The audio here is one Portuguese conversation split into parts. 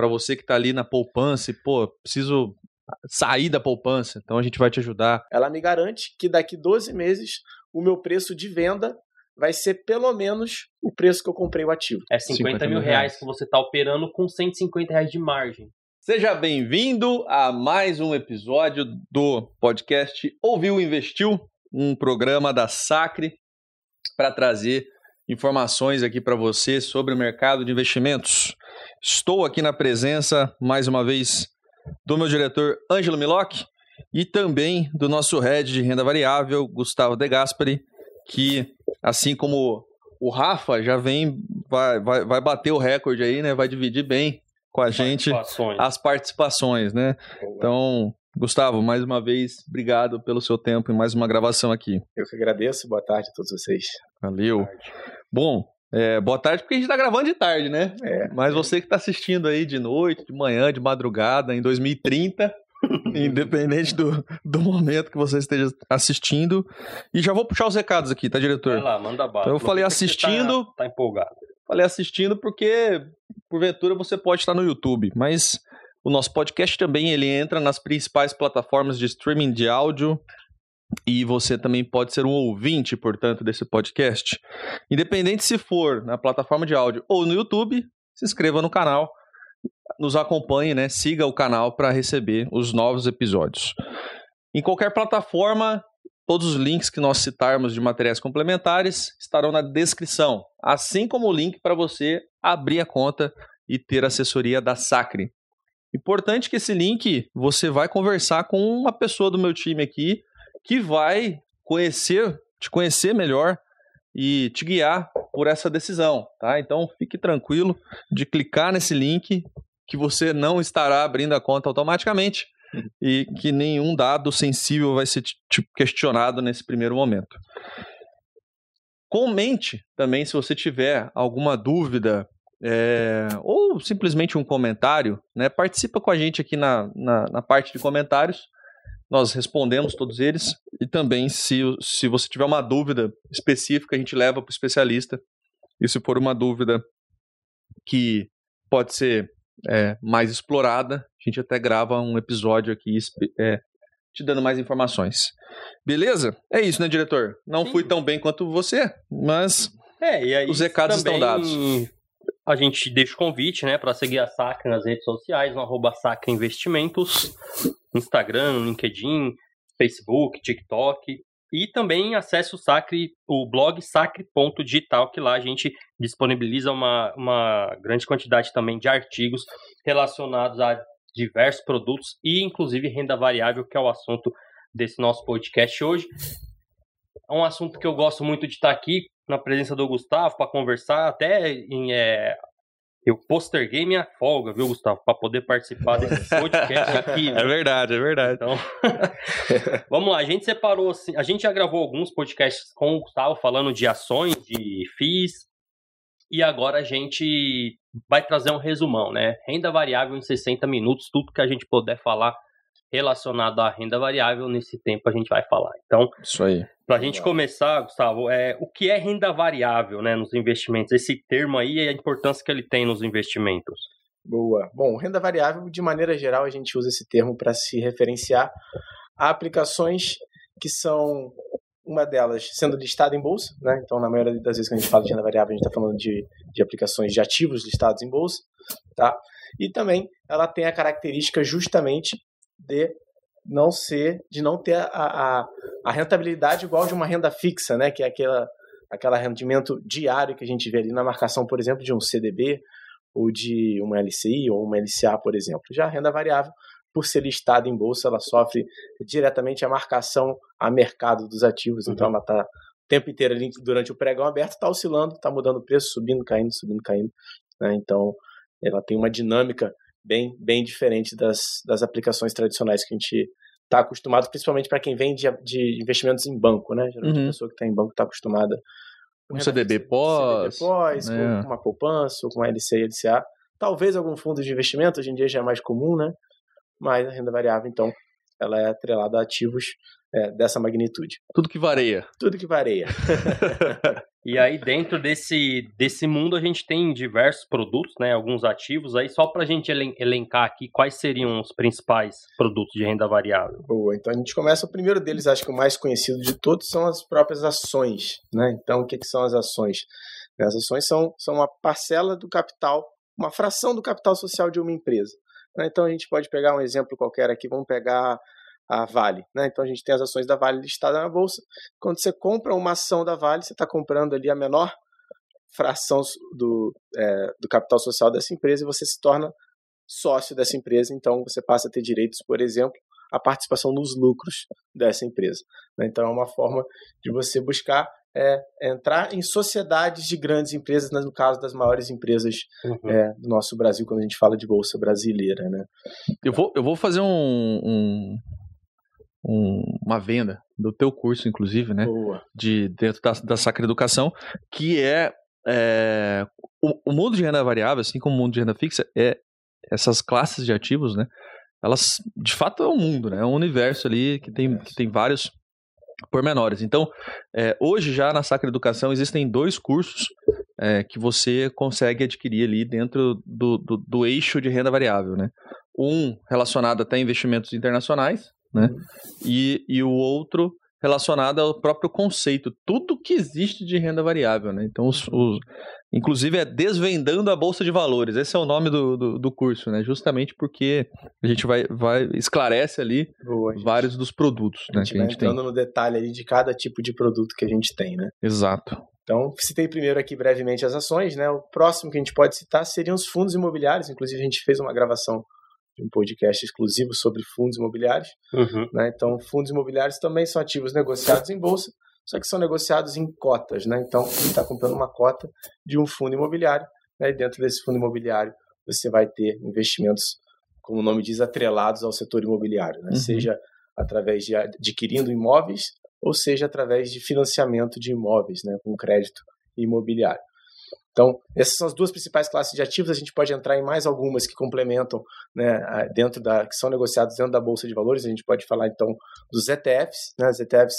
para você que está ali na poupança e, pô, preciso sair da poupança. Então a gente vai te ajudar. Ela me garante que daqui 12 meses o meu preço de venda vai ser pelo menos o preço que eu comprei o ativo. É 50, 50 mil reais que você está operando com 150 reais de margem. Seja bem-vindo a mais um episódio do podcast Ouviu Investiu, um programa da Sacre para trazer informações aqui para você sobre o mercado de investimentos. Estou aqui na presença, mais uma vez, do meu diretor Ângelo Miloc e também do nosso head de renda variável, Gustavo De Gasperi, que, assim como o Rafa, já vem, vai, vai, vai bater o recorde aí, né? Vai dividir bem com a gente as participações, né? Então, Gustavo, mais uma vez, obrigado pelo seu tempo e mais uma gravação aqui. Eu que agradeço. Boa tarde a todos vocês. Valeu. Bom, é, boa tarde, porque a gente está gravando de tarde, né? É. Mas você que está assistindo aí de noite, de manhã, de madrugada, em 2030, independente do, do momento que você esteja assistindo. E já vou puxar os recados aqui, tá, diretor? Vai lá, manda bala. Então eu falei assistindo. Tá, tá empolgado. Falei assistindo porque, porventura, você pode estar no YouTube, mas o nosso podcast também ele entra nas principais plataformas de streaming de áudio, e você também pode ser um ouvinte, portanto, desse podcast. Independente se for na plataforma de áudio ou no YouTube, se inscreva no canal, nos acompanhe, né? Siga o canal para receber os novos episódios. Em qualquer plataforma, todos os links que nós citarmos de materiais complementares estarão na descrição, assim como o link para você abrir a conta e ter assessoria da Sacre. Importante que esse link você vai conversar com uma pessoa do meu time aqui que vai conhecer, te conhecer melhor e te guiar por essa decisão, tá? Então fique tranquilo de clicar nesse link que você não estará abrindo a conta automaticamente e que nenhum dado sensível vai ser questionado nesse primeiro momento. Comente também se você tiver alguma dúvida é, ou simplesmente um comentário, né? Participa com a gente aqui na, na, na parte de comentários nós respondemos todos eles. E também, se, se você tiver uma dúvida específica, a gente leva para o especialista. E se for uma dúvida que pode ser é, mais explorada, a gente até grava um episódio aqui é, te dando mais informações. Beleza? É isso, né, diretor? Não Sim. fui tão bem quanto você, mas é, os recados estão dados. A gente deixa o convite, né, para seguir a Sacra nas redes sociais, no arroba Sacra Investimentos. Instagram, LinkedIn, Facebook, TikTok. E também acesse o Sacre, o blog sacre.digital, que lá a gente disponibiliza uma, uma grande quantidade também de artigos relacionados a diversos produtos e inclusive renda variável, que é o assunto desse nosso podcast hoje. É um assunto que eu gosto muito de estar aqui na presença do Gustavo para conversar, até em é, eu posterguei minha folga, viu, Gustavo, para poder participar desse podcast aqui. É verdade, é verdade. Então, vamos lá, a gente separou assim, a gente já gravou alguns podcasts com o Gustavo falando de ações, de FIIs, e agora a gente vai trazer um resumão, né? Renda variável em 60 minutos, tudo que a gente puder falar relacionado à renda variável, nesse tempo a gente vai falar. Então, isso aí. Para a gente começar, Gustavo, é, o que é renda variável né, nos investimentos? Esse termo aí e a importância que ele tem nos investimentos. Boa. Bom, renda variável, de maneira geral, a gente usa esse termo para se referenciar a aplicações que são uma delas sendo listada em bolsa, né? Então, na maioria das vezes que a gente fala de renda variável, a gente está falando de, de aplicações de ativos listados em bolsa, tá? E também ela tem a característica justamente de não ser, de não ter a, a, a rentabilidade igual de uma renda fixa, né? Que é aquela, aquela rendimento diário que a gente vê ali na marcação, por exemplo, de um CDB ou de uma LCI ou uma LCA, por exemplo. Já a renda variável, por ser listada em bolsa, ela sofre diretamente a marcação a mercado dos ativos, então uhum. ela está o tempo inteiro ali durante o pregão aberto, está oscilando, está mudando o preço, subindo, caindo, subindo, caindo. Né? Então, ela tem uma dinâmica bem, bem diferente das, das aplicações tradicionais que a gente está acostumado, principalmente para quem vem de, de, investimentos em banco, né? Geralmente uhum. a pessoa que está em banco está acostumada com um CDB pós, CDB pós né? com uma poupança, ou com uma LC e LCA. Talvez algum fundo de investimento, hoje em dia já é mais comum, né? Mas a renda variável, então, ela é atrelada a ativos é, dessa magnitude. Tudo que vareia. Tudo que vareia. E aí, dentro desse, desse mundo, a gente tem diversos produtos, né? Alguns ativos. Aí, só para a gente elencar aqui, quais seriam os principais produtos de renda variável? Boa, então a gente começa. O primeiro deles, acho que o mais conhecido de todos, são as próprias ações, né? Então, o que, que são as ações? As ações são, são uma parcela do capital, uma fração do capital social de uma empresa. Né? Então, a gente pode pegar um exemplo qualquer aqui, vamos pegar a Vale. Né? Então a gente tem as ações da Vale listadas na bolsa. Quando você compra uma ação da Vale, você está comprando ali a menor fração do, é, do capital social dessa empresa e você se torna sócio dessa empresa. Então você passa a ter direitos, por exemplo, à participação nos lucros dessa empresa. Né? Então é uma forma de você buscar é, entrar em sociedades de grandes empresas, no caso das maiores empresas uhum. é, do nosso Brasil, quando a gente fala de bolsa brasileira. Né? Eu, vou, eu vou fazer um, um, um, uma venda do teu curso, inclusive, né? Boa. De dentro da, da Sacra Educação, que é, é o, o, mundo de renda variável, assim como o mundo de renda fixa, é essas classes de ativos, né? Elas, de fato, é um mundo, né? É um universo ali que tem, que tem vários pormenores. Então, é, hoje já na Sacra Educação existem dois cursos é, que você consegue adquirir ali dentro do, do, do, eixo de renda variável, né? Um relacionado até a investimentos internacionais, né? E, e o outro relacionado ao próprio conceito, tudo que existe de renda variável, né? Então, os, os, inclusive é desvendando a bolsa de valores. Esse é o nome do, do, do curso, né? Justamente porque a gente vai, vai esclarece ali Boa, vários dos produtos, a gente né? Vai a gente entrando tem. no detalhe ali de cada tipo de produto que a gente tem, né? Exato. Então, citei primeiro aqui brevemente as ações, né? O próximo que a gente pode citar seriam os fundos imobiliários. Inclusive, a gente fez uma gravação um podcast exclusivo sobre fundos imobiliários. Uhum. Né? Então, fundos imobiliários também são ativos negociados em bolsa, só que são negociados em cotas. Né? Então, você está comprando uma cota de um fundo imobiliário, né? e dentro desse fundo imobiliário você vai ter investimentos, como o nome diz, atrelados ao setor imobiliário, né? uhum. seja através de adquirindo imóveis ou seja através de financiamento de imóveis, né? com crédito imobiliário. Então, essas são as duas principais classes de ativos. A gente pode entrar em mais algumas que complementam, né, dentro da, que são negociados dentro da bolsa de valores. A gente pode falar então dos ETFs. Né? Os ETFs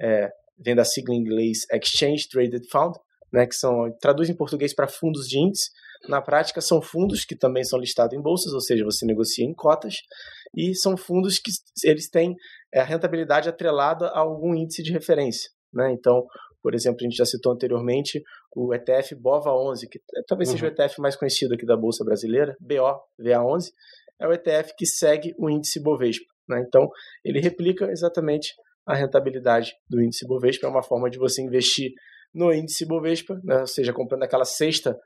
é, vem da sigla em inglês Exchange Traded Fund, né, que são traduz em português para fundos de índice. Na prática, são fundos que também são listados em bolsas, ou seja, você negocia em cotas, e são fundos que eles têm é, a rentabilidade atrelada a algum índice de referência. Né? Então, por exemplo, a gente já citou anteriormente o ETF BOVA11, que talvez uhum. seja o ETF mais conhecido aqui da Bolsa Brasileira, BOVA11, é o ETF que segue o índice Bovespa. Né? Então, ele replica exatamente a rentabilidade do índice Bovespa, é uma forma de você investir no índice Bovespa, né? ou seja, comprando aquela cesta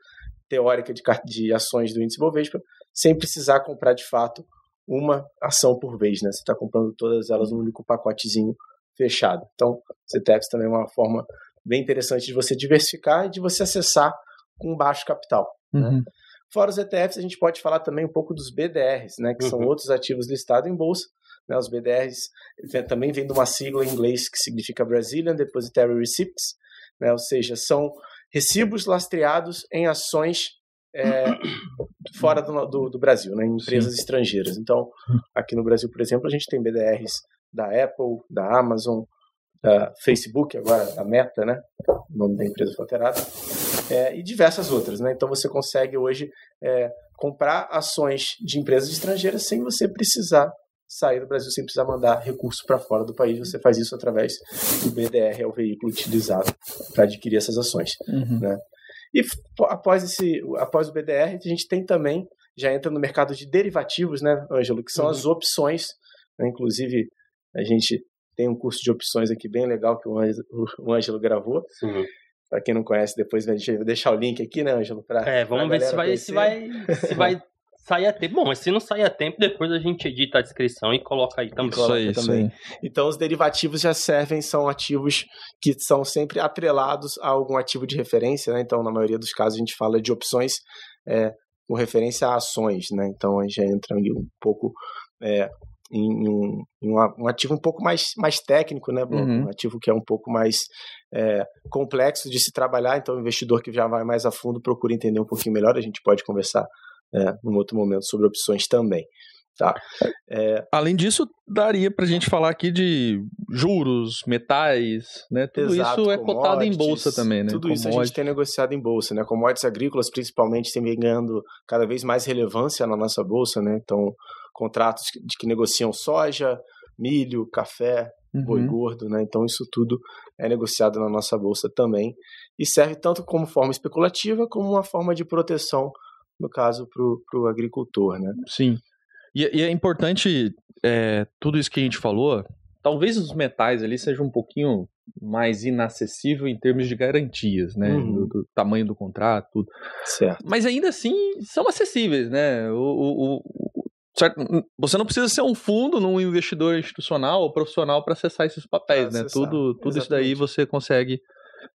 teórica de, de ações do índice Bovespa, sem precisar comprar de fato uma ação por vez. Né? Você está comprando todas elas num único pacotezinho fechado. Então, CETEPs também é uma forma bem interessante de você diversificar e de você acessar com baixo capital. Né? Uhum. Né? Fora os ETFs, a gente pode falar também um pouco dos BDRs, né, que uhum. são outros ativos listados em bolsa. Né, os BDRs também vem de uma sigla em inglês que significa Brazilian Depositary Receipts, né, ou seja, são recibos lastreados em ações é, fora do, do, do, Brasil, né, em empresas Sim. estrangeiras. Então, aqui no Brasil, por exemplo, a gente tem BDRs da Apple, da Amazon, da Facebook, agora da Meta, né? O nome da empresa foi alterado. É, e diversas outras, né? Então você consegue hoje é, comprar ações de empresas estrangeiras sem você precisar sair do Brasil, sem precisar mandar recurso para fora do país. Você faz isso através do BDR, é o veículo utilizado para adquirir essas ações, uhum. né? E após, esse, após o BDR, a gente tem também, já entra no mercado de derivativos, né, Ângelo, que são uhum. as opções, né? inclusive a gente tem um curso de opções aqui bem legal que o Ângelo gravou. Para quem não conhece, depois vai deixar o link aqui, né, Ângelo? É, vamos ver se vai, se vai, se vai sair a tempo. Bom, mas se não sair a tempo, depois a gente edita a descrição e coloca aí também. Isso aí, também. Então, os derivativos já servem, são ativos que são sempre atrelados a algum ativo de referência, né? Então, na maioria dos casos, a gente fala de opções é, com referência a ações, né? Então, a gente já entra um pouco é, em, um, em um, ativo um pouco mais, mais técnico, né, Uhum. Um ativo que é um pouco mais é, complexo de se trabalhar, então o investidor que já vai mais a fundo procura entender um pouquinho melhor, a gente pode conversar é, num outro momento sobre opções também. Tá. É... Além disso, daria para a gente falar aqui de juros, metais, né? Tudo Exato, isso é cotado em bolsa também, né? Tudo isso a gente tem negociado em bolsa, né? Commodities agrícolas, principalmente, têm ganhando cada vez mais relevância na nossa bolsa, né? Então, contratos de que negociam soja, milho, café, uhum. boi gordo, né? Então, isso tudo é negociado na nossa bolsa também e serve tanto como forma especulativa como uma forma de proteção, no caso, para o agricultor, né? Sim. E, e é importante é, tudo isso que a gente falou. Talvez os metais ali sejam um pouquinho mais inacessível em termos de garantias, né? Uhum. Do, do, tamanho do contrato, tudo. Certo. Mas ainda assim são acessíveis, né? O, o, o, certo? Você não precisa ser um fundo, num investidor institucional ou profissional para acessar esses papéis, né? Tudo, tudo isso daí você consegue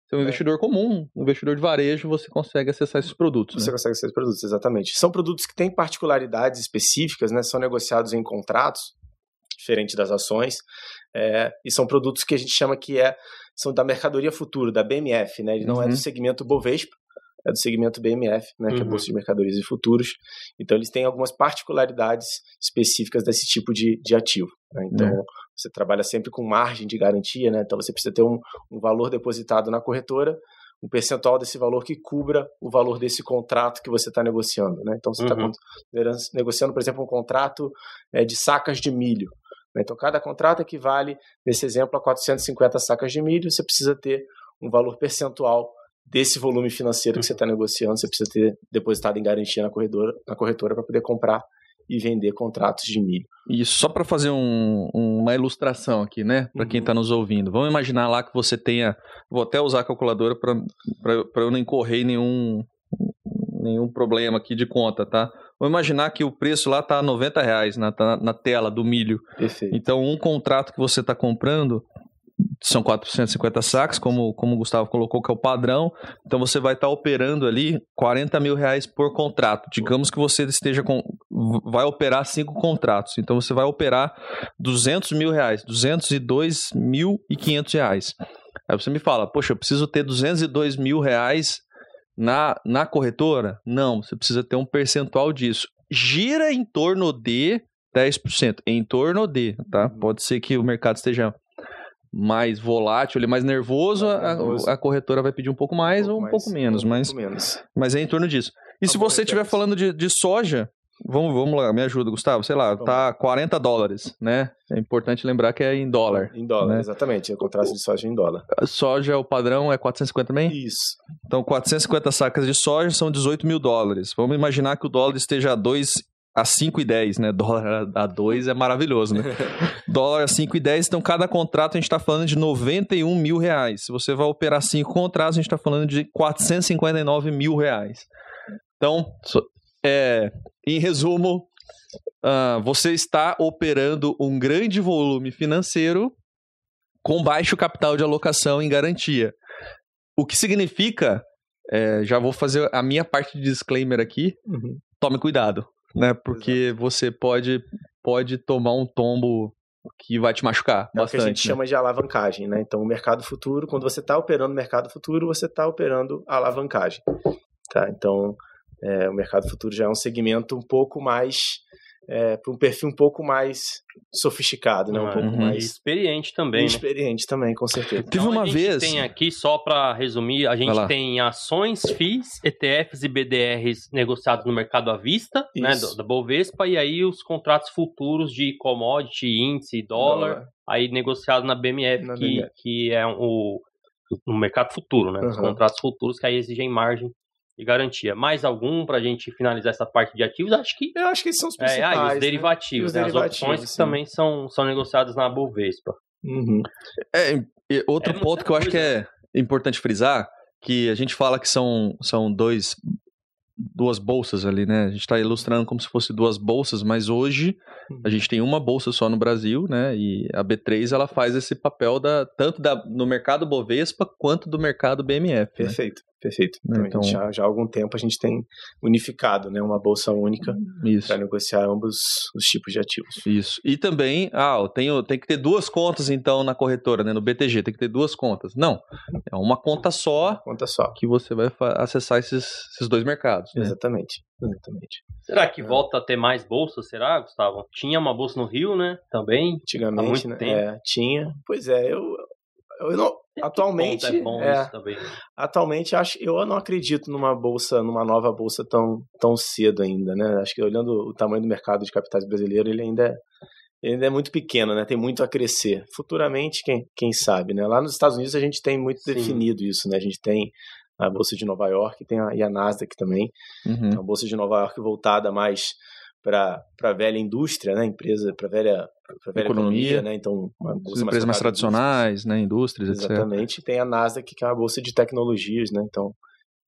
ser um é. investidor comum, um investidor de varejo, você consegue acessar esses produtos. Você né? consegue acessar esses produtos, exatamente. São produtos que têm particularidades específicas, né? São negociados em contratos, diferente das ações, é, e são produtos que a gente chama que é, são da mercadoria futuro, da BMF, né? Ele não uhum. é do uhum. segmento Bovespa, é do segmento BMF, né, que é a Bolsa de Mercadorias e Futuros. Então, eles têm algumas particularidades específicas desse tipo de, de ativo. Né? Então, é. você trabalha sempre com margem de garantia, né? então você precisa ter um, um valor depositado na corretora, um percentual desse valor que cubra o valor desse contrato que você está negociando. Né? Então, você está uhum. negociando, por exemplo, um contrato é, de sacas de milho. Né? Então, cada contrato equivale, nesse exemplo, a 450 sacas de milho. Você precisa ter um valor percentual desse volume financeiro que você está negociando, você precisa ter depositado em garantia na corretora, na corretora para poder comprar e vender contratos de milho. E só para fazer um, uma ilustração aqui, né, para uhum. quem está nos ouvindo. Vamos imaginar lá que você tenha, vou até usar a calculadora para eu não incorrer em nenhum nenhum problema aqui de conta, tá? Vamos imaginar que o preço lá está 90 reais na, tá na tela do milho. Perfeito. Então, um contrato que você está comprando, são 450 sacos, como, como o Gustavo colocou, que é o padrão. Então você vai estar tá operando ali 40 mil reais por contrato. Digamos que você esteja com. vai operar cinco contratos. Então você vai operar 200 mil reais, 202 mil e 500 reais. Aí você me fala, poxa, eu preciso ter 202 mil reais na, na corretora? Não, você precisa ter um percentual disso. Gira em torno de 10%. Em torno de, tá? Pode ser que o mercado esteja mais volátil, ele é mais nervoso, mais nervoso. A, a, corretora vai pedir um pouco mais um pouco ou um mais, pouco menos, um mas, pouco menos. mas é em torno disso. E tá se você estiver falando de, de soja, Vamos, vamos lá, me ajuda, Gustavo. Sei lá, vamos. tá 40 dólares, né? É importante lembrar que é em dólar. Em dólar, né? exatamente. É o contrato de soja em dólar. A soja, o padrão é 450 também? Isso. Então, 450 sacas de soja são 18 mil dólares. Vamos imaginar que o dólar esteja a 2 a 5,10, né? Dólar a 2 é maravilhoso, né? Dólar a 5,10, então cada contrato a gente está falando de 91 mil reais. Se você vai operar cinco contratos, a gente está falando de 459 mil reais. Então, é, em resumo, uh, você está operando um grande volume financeiro com baixo capital de alocação em garantia. O que significa, é, já vou fazer a minha parte de disclaimer aqui, uhum. tome cuidado né? Porque Exato. você pode, pode tomar um tombo que vai te machucar é bastante. o que a gente né? chama de alavancagem, né? Então, o mercado futuro, quando você está operando no mercado futuro, você está operando alavancagem, tá? Então, é, o mercado futuro já é um segmento um pouco mais é, para um perfil um pouco mais sofisticado, né? Um uhum. pouco mais experiente também. E né? experiente também, com certeza. Teve então, uma a gente vez. Tem aqui só para resumir, a gente tem ações, FIIs, ETFs e BDRs negociados no mercado à vista, né, Isso. né, da Bovespa, e aí os contratos futuros de commodity, índice, dólar, dólar. aí negociado na BMF, na que, BMF. que é o no mercado futuro, né? Uhum. Os contratos futuros que aí exigem margem de garantia. Mais algum para a gente finalizar essa parte de ativos? Acho que. Eu acho que são os principais. É, ah, e os derivativos, né? Os né? derivativos, as opções sim. que também são, são negociadas na Bovespa. Uhum. É, outro é ponto que eu acho que é importante frisar, que a gente fala que são, são dois duas bolsas ali, né? A gente está ilustrando como se fosse duas bolsas, mas hoje a uhum. gente tem uma bolsa só no Brasil, né? E a B3 ela faz esse papel da tanto da, no mercado Bovespa quanto do mercado BMF. Perfeito. Né? Perfeito. Então, Então- já, já há algum tempo a gente tem unificado né, uma bolsa única Isso. para negociar ambos os tipos de ativos. Isso. E também, ah, eu tenho, tem que ter duas contas então na corretora, né? No BTG, tem que ter duas contas. Não. É uma conta só Conta só. que você vai acessar esses, esses dois mercados. né? Exatamente. Exatamente. Será que volta a ter mais bolsas, será, Gustavo? Tinha uma bolsa no Rio, né? Também. Antigamente, muito né? tempo. É, tinha. Pois é, eu, eu não. Atualmente, é bom é, também. atualmente acho, eu não acredito numa bolsa, numa nova bolsa tão, tão cedo ainda, né? Acho que olhando o tamanho do mercado de capitais brasileiro, ele ainda é, ele ainda é muito pequeno, né? Tem muito a crescer. Futuramente, quem, quem sabe, né? Lá nos Estados Unidos a gente tem muito Sim. definido isso, né? A gente tem a bolsa de Nova York tem a, e a Nasdaq também. Uhum. Então, a bolsa de Nova York voltada mais para a velha indústria, né? Empresa para velha, pra velha Economia. economia, né? Então, empresas mais em tradicionais, né? Indústrias, indústria. etc. Exatamente. Tem a Nasdaq, que é uma bolsa de tecnologias, né? Então,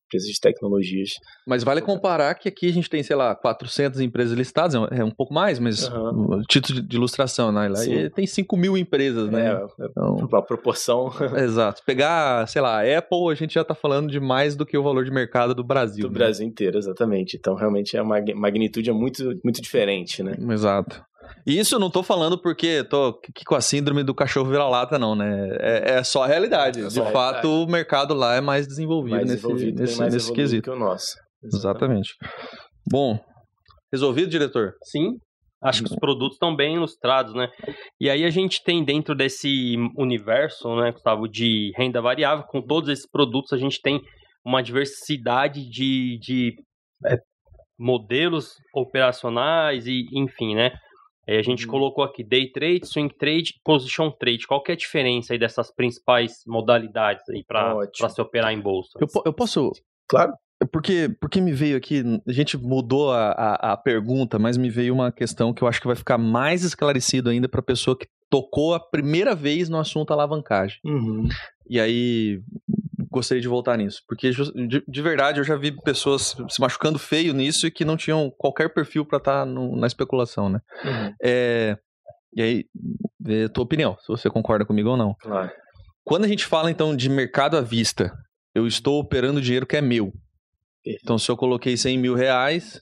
empresas de tecnologias. Mas vale comparar que aqui a gente tem, sei lá, 400 empresas listadas, é um- é um pouco mais, mas o título de ilustração, né? Lá tem 5 mil empresas, né? É, Então, a proporção exato. Pegar, sei lá, a Apple, a gente já tá falando de mais do que o valor de mercado do Brasil. do né? Brasil inteiro, exatamente. Então, realmente, a mag- magnitude é muito, muito diferente, né? Exato. E isso eu não tô falando porque tô aqui com a síndrome do cachorro vira-lata, não, né? É, é só a realidade. É De só a fato, o mercado lá é mais desenvolvido Mais nesse, desenvolvido, nesse, mais nesse quesito. que o nosso. Exatamente. Bom, resolvido, diretor? Sim. Acho que os produtos estão bem ilustrados, né? E aí a gente tem dentro desse universo, né, Gustavo, de renda variável, com todos esses produtos, a gente tem uma diversidade de, de é, modelos operacionais e, enfim, né? Aí a gente Uhum. colocou aqui day trade, swing trade, position trade. Qual que é a diferença aí dessas principais modalidades aí para se operar em bolsa? Eu, eu posso. Claro. Porque, porque me veio aqui, a gente mudou a, a, a pergunta, mas me veio uma questão que eu acho que vai ficar mais esclarecido ainda para a pessoa que tocou a primeira vez no assunto alavancagem. Uhum. E aí, gostaria de voltar nisso. Porque, de, de verdade, eu já vi pessoas se machucando feio nisso e que não tinham qualquer perfil para estar na especulação, né? Uhum. É, e aí, é a tua opinião, se você concorda comigo ou não. Claro. Quando a gente fala, então, de mercado à vista, eu estou operando dinheiro que é meu. Então, se eu coloquei 100 mil reais,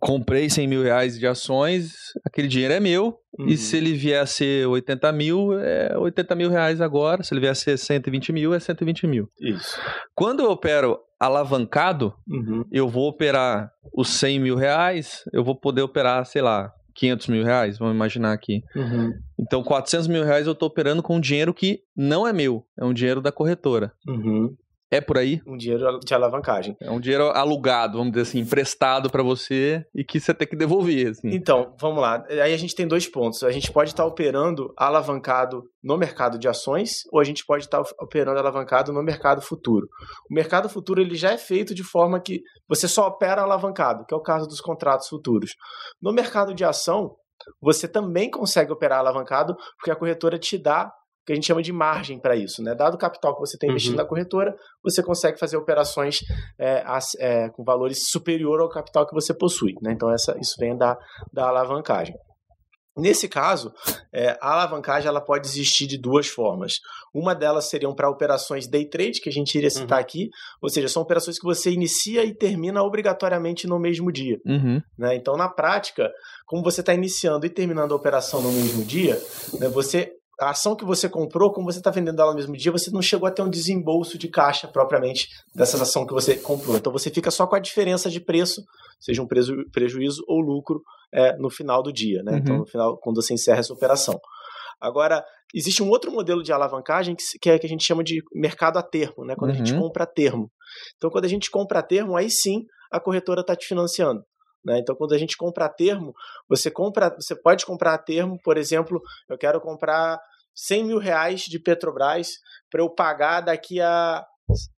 comprei 100 mil reais de ações, aquele dinheiro é meu. Uhum. E se ele vier a ser 80 mil, é 80 mil reais agora. Se ele vier a ser 120 mil, é 120 mil. Isso. Quando eu opero alavancado, Uhum. eu vou operar os 100 mil reais, eu vou poder operar, sei lá, 500 mil reais, vamos imaginar aqui. Uhum. Então, 400 mil reais eu estou operando com dinheiro que não é meu, é um dinheiro da corretora. Uhum. É por aí? Um dinheiro de alavancagem. É um dinheiro alugado, vamos dizer assim, emprestado para você e que você tem que devolver, assim. Então, vamos lá. Aí a gente tem dois pontos. A gente pode estar operando alavancado no mercado de ações ou a gente pode estar operando alavancado no mercado futuro. O mercado futuro ele já é feito de forma que você só opera alavancado, que é o caso dos contratos futuros. No mercado de ação, você também consegue operar alavancado porque a corretora te dá que a gente chama de margem para isso, né? Dado o capital que você tem investido Uhum. na corretora, você consegue fazer operações é, é, com valores superior ao capital que você possui, né? Então essa, isso vem da, da alavancagem. Nesse caso, é, a alavancagem ela pode existir de duas formas. Uma delas seriam para operações day trade, que a gente iria citar aqui, ou seja, são operações que você inicia e termina obrigatoriamente no mesmo dia. Uhum. né? Então, na prática, como você está iniciando e terminando a operação no mesmo dia, né, você a ação que você comprou, como você está vendendo ela no mesmo dia, você não chegou a ter um desembolso de caixa propriamente dessa ação que você comprou. Então você fica só com a diferença de preço, seja um preju- prejuízo ou lucro é, no final do dia. Né? Então, Uhum. no final, quando você encerra essa operação. Agora, existe um outro modelo de alavancagem que, que é que a gente chama de mercado a termo, né? quando a gente Uhum. compra a termo. Então, quando a gente compra a termo, aí sim a corretora está te financiando. né? Então, quando a gente compra a termo, você compra, você pode comprar a termo, por exemplo, eu quero comprar 100 mil reais de Petrobras para eu pagar daqui a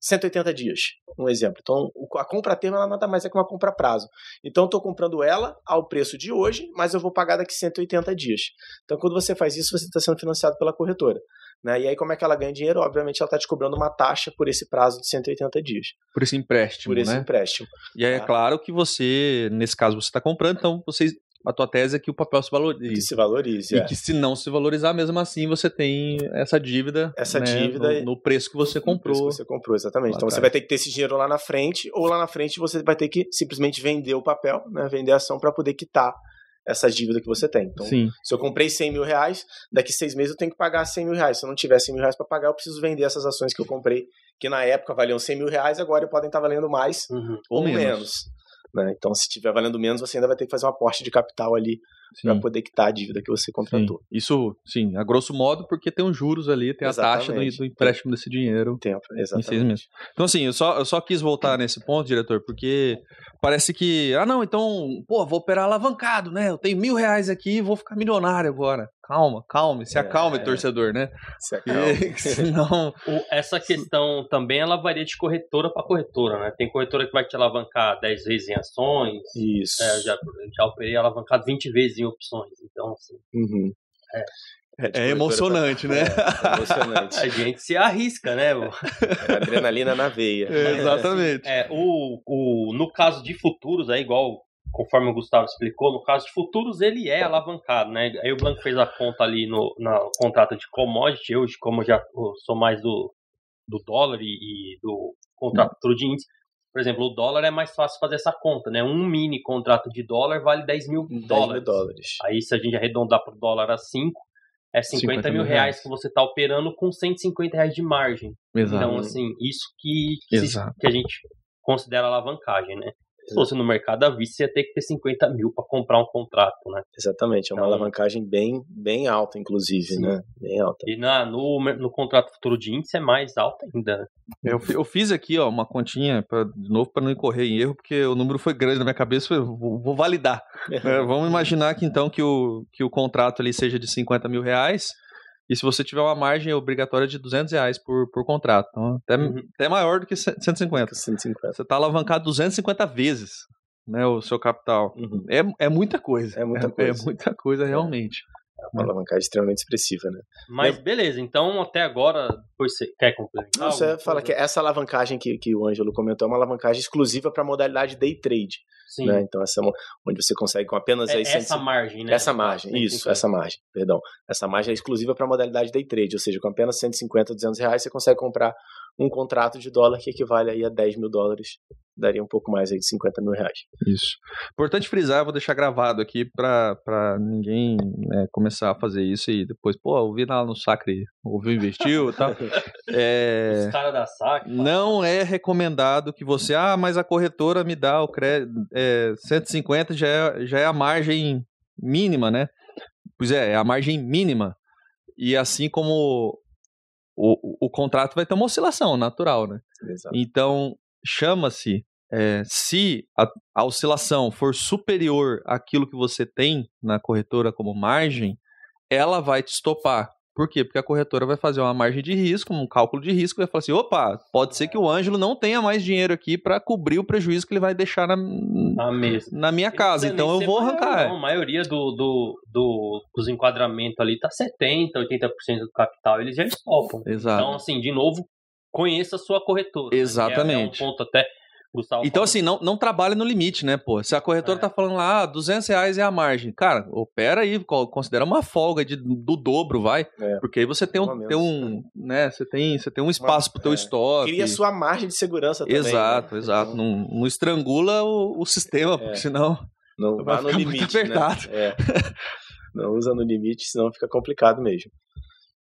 180 dias, um exemplo. Então, a compra termo ela nada mais é que uma compra prazo. Então, estou comprando ela ao preço de hoje, mas eu vou pagar daqui 180 dias. Então, quando você faz isso, você está sendo financiado pela corretora. Né? E aí, como é que ela ganha dinheiro? Obviamente, ela está te cobrando uma taxa por esse prazo de 180 dias, Por esse empréstimo, por esse né? empréstimo. E aí é Tá. claro que você, nesse caso, você está comprando, então você a tua tese é que o papel se valorize. Que se valorize, E é. que se não se valorizar, mesmo assim, você tem essa dívida. Essa né, dívida no, no preço que você No preço comprou. que você comprou, exatamente. Então você atrás. vai ter que ter esse dinheiro lá na frente, ou lá na frente você vai ter que simplesmente vender o papel, né, vender a ação para poder quitar essa dívida que você tem. Então, Sim, se eu comprei 100 mil reais, daqui seis meses eu tenho que pagar 100 mil reais. Se eu não tiver 100 mil reais para pagar, eu preciso vender essas ações que eu comprei, que na época valiam 100 mil reais, agora podem estar valendo mais Uhum. ou Ou menos. menos. Né? Então, se estiver valendo menos, você ainda vai ter que fazer um aporte de capital ali para sim. poder quitar a dívida que você sim. contratou. Isso, sim, a grosso modo, porque tem os juros ali, tem a taxa do, Exatamente. do empréstimo desse dinheiro. Tempo, Em seis exatamente. meses. Então, assim, eu só, eu só quis voltar nesse ponto, diretor, porque parece que, ah, não, então, pô, vou operar alavancado, né? Eu tenho mil reais aqui e vou ficar milionário agora. Calma, calma, se acalme, É. torcedor, né? Se acalma. Porque senão. O- essa questão também ela varia de corretora para corretora, né? Tem corretora que vai te alavancar 10 vezes em ações. Isso. É, eu já, já operei alavancado 20 vezes opções. Então, assim, Uhum. É. É corretora emocionante, pra- né? É, emocionante. a gente se arrisca, né? É adrenalina na veia. É, exatamente. É, o, o, no caso de futuros, é igual conforme o Gustavo explicou, no caso de futuros ele é alavancado, né? Aí o Blanco fez a conta ali no, no contrato de commodity, eu, como eu já sou mais do, do dólar e, e do contrato futuro de índice, por exemplo, o dólar é mais fácil fazer essa conta, né? Um mini contrato de dólar vale 10 mil 10 dólares. mil dólares. Aí se a gente arredondar para o dólar a 5, é 50, 50 mil reais reais. que você está operando com 150 reais de margem. Exato. Então, assim, isso que, se- que a gente considera alavancagem, né? Se fosse no mercado à vista, você ia ter que ter 50 mil para comprar um contrato, né? Exatamente, é uma Então- alavancagem bem, bem alta, inclusive, Sim. né? Bem alta. E na, no, no contrato futuro de índice é mais alta ainda. né? Eu, eu fiz aqui, ó, uma continha, pra, de novo, para não incorrer em erro, porque o número foi grande na minha cabeça, eu vou, vou validar. É, vamos imaginar que então que o, que o contrato ali seja de 50 mil reais, e se você tiver uma margem obrigatória de 200 reais por, por contrato, então, até, Uhum. até maior do que 150. 150. Você está alavancado 250 vezes né, o seu capital. Uhum. É, é muita coisa. É muita coisa. É muita coisa, realmente. É uma alavancagem extremamente expressiva, né? Mas beleza, então até agora, depois você quer complementar? Não, você fala que essa alavancagem que, que o Ângelo comentou é uma alavancagem exclusiva para a modalidade day trade, Sim, né? Então essa é onde você consegue com apenas é aí essa 150 margem, né? Essa margem, isso, essa margem, perdão. Essa margem é exclusiva para a modalidade day trade, ou seja, com apenas 150, 200 reais você consegue comprar um contrato de dólar que equivale aí a 10 mil dólares, daria um pouco mais aí de 50 mil reais. Isso. Importante frisar, eu vou deixar gravado aqui pra, pra ninguém né, começar a fazer isso e depois, pô, ouvi lá no Sacre, ouviu, investiu e tal. É, Os caras da SAC. não é recomendado que você, ah, mas a corretora me dá o crédito, é, 150 já é, já é a margem mínima, né? Pois é, é a margem mínima. E assim como o, o, contrato vai ter uma oscilação natural, né? Exato. Então, chama-se, é, se a, a oscilação for superior àquilo que você tem na corretora como margem, ela vai te estopar. Por quê? Porque a corretora vai fazer uma margem de risco, um cálculo de risco, e vai falar assim: opa, pode ser que o Ângelo não tenha mais dinheiro aqui para cobrir o prejuízo que ele vai deixar na, na minha casa, precisa então eu vou arrancar. Não, a maioria do, do, do- dos enquadramentos ali tá 70%, 80% do capital, eles já estopam. Exato. Então, assim, de novo, conheça a sua corretora. né? Exatamente. Que É, é um ponto até. Então, falou. assim, não, não trabalhe no limite, né, pô? Se a corretora É. tá falando lá, ah, 200 reais é a margem. Cara, opera aí, co- considera uma folga de, do dobro, vai. É. Porque aí você tem um, tem um né, você tem, você tem um espaço pro teu é. estoque. Cria sua margem de segurança também. Exato, né? exato. Então, Não, não estrangula o, o sistema, É. porque senão... Não Vai no ficar muito limite, né? apertado. É. Não usa no limite, senão fica complicado mesmo.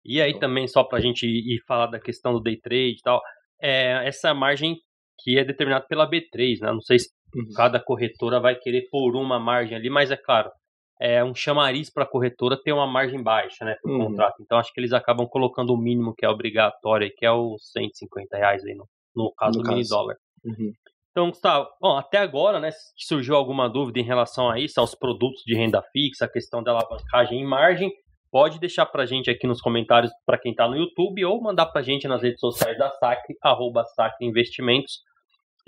E aí também, só pra gente ir ir falar da questão do day trade e tal, é essa margem que é determinada pela B3, né? Não sei se Uhum. cada corretora vai querer pôr uma margem ali, mas é claro, é um chamariz para a corretora ter uma margem baixa, né, por Uhum. contrato. Então acho que eles acabam colocando o mínimo que é obrigatório, que é os 150 reais aí no, no caso No do mini caso. dólar. Uhum. Então, Gustavo, bom, até agora, né, se surgiu alguma dúvida em relação a isso, aos produtos de renda fixa, a questão da alavancagem em margem, pode deixar pra gente aqui nos comentários para quem tá no YouTube ou mandar pra gente nas redes sociais da Sacre, arroba Sacre Investimentos.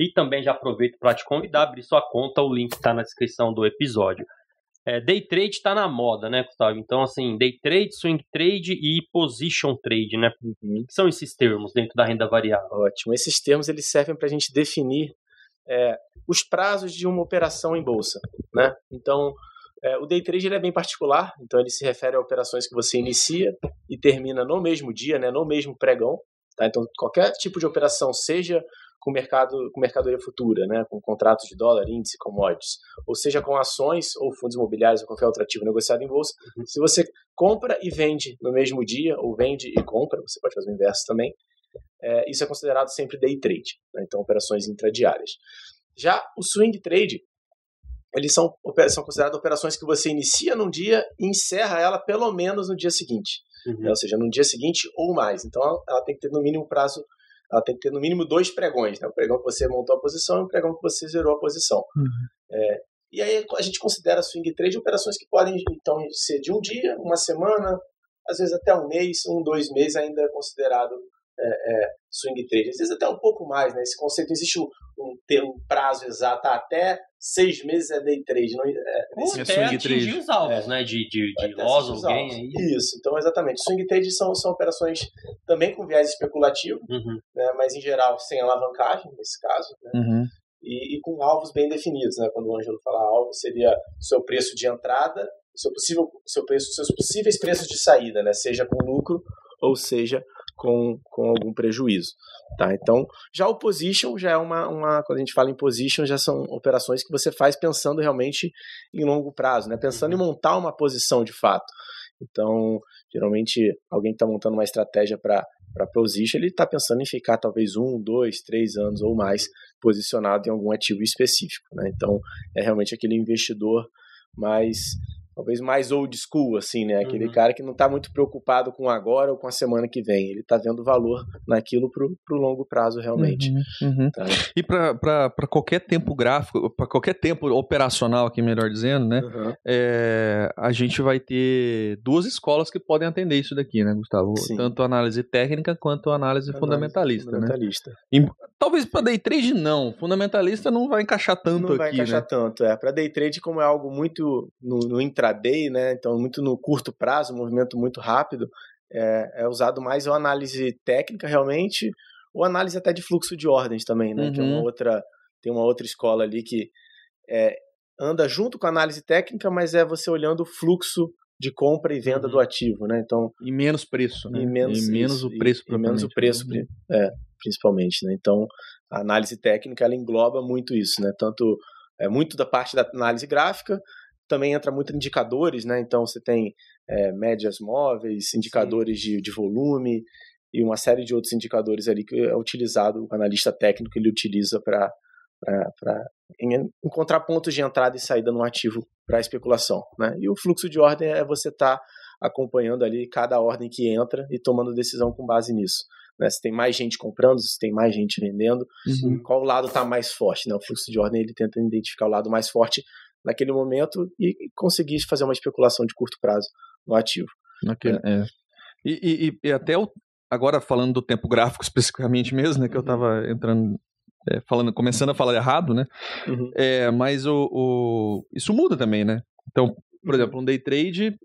E também já aproveito para te convidar, abrir sua conta, o link está na descrição do episódio. É, day trade está na moda, né, Gustavo? Então, assim, day trade, swing trade e position trade, né? Uhum. O que são esses termos dentro da renda variável? Ótimo. Esses termos eles servem para a gente definir é, os prazos de uma operação em bolsa, né? Então, É, o day trade ele é bem particular, então ele se refere a operações que você inicia e termina no mesmo dia, né, no mesmo pregão. Tá? Então, qualquer tipo de operação, seja com mercado com mercadoria futura, né, com contratos de dólar, índice, commodities, ou seja com ações ou fundos imobiliários ou qualquer outro ativo negociado em bolsa, uhum. se você compra e vende no mesmo dia, ou vende e compra, você pode fazer o inverso também, é, isso é considerado sempre day trade, né, então operações intradiárias. Já o swing trade, eles são, são consideradas operações que você inicia num dia e encerra ela pelo menos no dia seguinte. Uhum. Né? Ou seja, no dia seguinte ou mais. Então ela tem que ter no mínimo prazo, ela tem que ter no mínimo dois pregões. Né? O pregão que você montou a posição e o pregão que você zerou a posição. Uhum. É, e aí a gente considera swing trade operações que podem então ser de um dia, uma semana, às vezes até um mês, um, dois meses ainda é considerado é, é, swing trade. Às vezes até um pouco mais, né? Esse conceito existe um, um, um prazo exato, até seis meses é day trade. Não, é, Ou até swing atingir trade. os alvos, é. né? De, de, de loss ou gain. Isso, então exatamente. Swing trade são, são operações também com viés especulativo, uhum. né? mas em geral sem alavancagem, nesse caso. Né? Uhum. E, e, com alvos bem definidos, né? Quando o Ângelo fala alvo, seria o seu preço de entrada, seu possível, seu preço, seus possíveis preços de saída, né? Seja com lucro ou seja com, com algum prejuízo. Tá? Então, já o position já é uma, uma. Quando a gente fala em position, já são operações que você faz pensando realmente em longo prazo, né? pensando uhum. em montar uma posição de fato. Então, geralmente, alguém que está montando uma estratégia para para position, ele está pensando em ficar talvez um, dois, três anos ou mais posicionado em algum ativo específico. Né? Então, é realmente aquele investidor mais talvez mais old school, assim, né? Aquele uhum. cara que não está muito preocupado com agora ou com a semana que vem. Ele está vendo valor naquilo para o longo prazo, realmente. Uhum. Uhum. Tá? E para qualquer tempo gráfico, para qualquer tempo operacional, aqui melhor dizendo, né? É, a gente vai ter duas escolas que podem atender isso daqui, né, Gustavo? Sim. Tanto análise técnica quanto análise, análise fundamentalista. Né? fundamentalista. Né? Talvez para day trade não. Fundamentalista não vai encaixar tanto não aqui. Não vai encaixar né? tanto, é. Para day trade, como é algo muito no, no, intraday, né? Então, muito no curto prazo, movimento muito rápido, é, é usado mais a análise técnica realmente, ou análise até de fluxo de ordens também, né? Uhum. Que é uma uhum. outra. Tem uma outra escola ali que é, anda junto com a análise técnica, mas é você olhando o fluxo de compra e venda uhum. do ativo, né? Então e menos preço, né? E menos, e menos isso, o preço, e, e menos o preço, né? é, principalmente, né? Então a análise técnica ela engloba muito isso, né? Tanto é muito da parte da análise gráfica, também entra muito indicadores, né? Então você tem é, médias móveis, indicadores de, de volume e uma série de outros indicadores ali que é utilizado o analista técnico ele utiliza para encontrar pontos de entrada e saída no ativo para especulação. Né? E o fluxo de ordem é você estar tá acompanhando ali cada ordem que entra e tomando decisão com base nisso. Né? Se tem mais gente comprando, se tem mais gente vendendo, uhum. qual lado está mais forte. Né? O fluxo de ordem ele tenta identificar o lado mais forte naquele momento e conseguir fazer uma especulação de curto prazo no ativo. Naquele, é. É. E, e, e, até o, agora falando do tempo gráfico especificamente mesmo, né, que uhum. eu estava entrando é, falando, começando a falar errado, né? Uhum. É, mas o, o, isso muda também, né? Então, por uhum. exemplo, um day trade,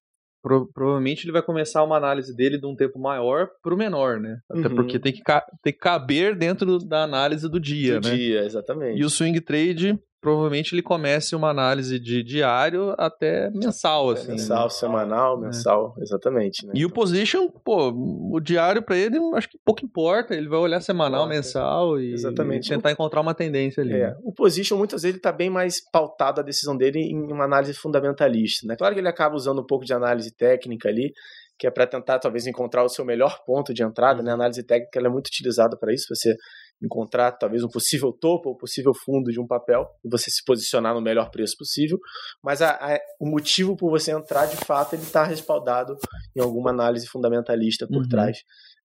pro, provavelmente ele vai começar uma análise dele de um tempo maior para o menor, né? Até uhum. porque tem que, tem que caber dentro da análise do dia, do né? dia, exatamente. E o swing trade provavelmente ele comece uma análise de diário até mensal, assim. Mensal, né? semanal, é. mensal, é. exatamente. Né? E o position, pô, o diário para ele acho que pouco importa, ele vai olhar semanal, mensal e, exatamente. Tentar encontrar uma tendência ali. É. Né? O position muitas vezes ele tá bem mais pautado a decisão dele em uma análise fundamentalista, né? Claro que ele acaba usando um pouco de análise técnica ali, que é para tentar talvez encontrar o seu melhor ponto de entrada, né? A análise técnica é muito utilizada para isso, você encontrar talvez um possível topo ou possível fundo de um papel e você se posicionar no melhor preço possível, mas a, a, o motivo por você entrar de fato ele está respaldado em alguma análise fundamentalista por uhum. trás,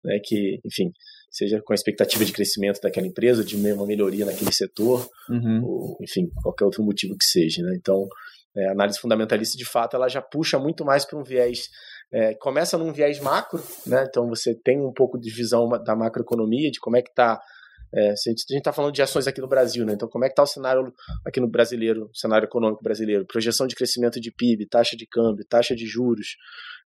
né, que enfim seja com a expectativa de crescimento daquela empresa, de uma melhoria naquele setor, uhum. ou enfim qualquer outro motivo que seja, né? então é, a análise fundamentalista de fato ela já puxa muito mais para um viés é, começa num viés macro, né? Então você tem um pouco de visão da macroeconomia, de como é que está é, a gente está falando de ações aqui no Brasil, né? Então, como é que está o cenário aqui no brasileiro, cenário econômico brasileiro? Projeção de crescimento de PIB, taxa de câmbio, taxa de juros.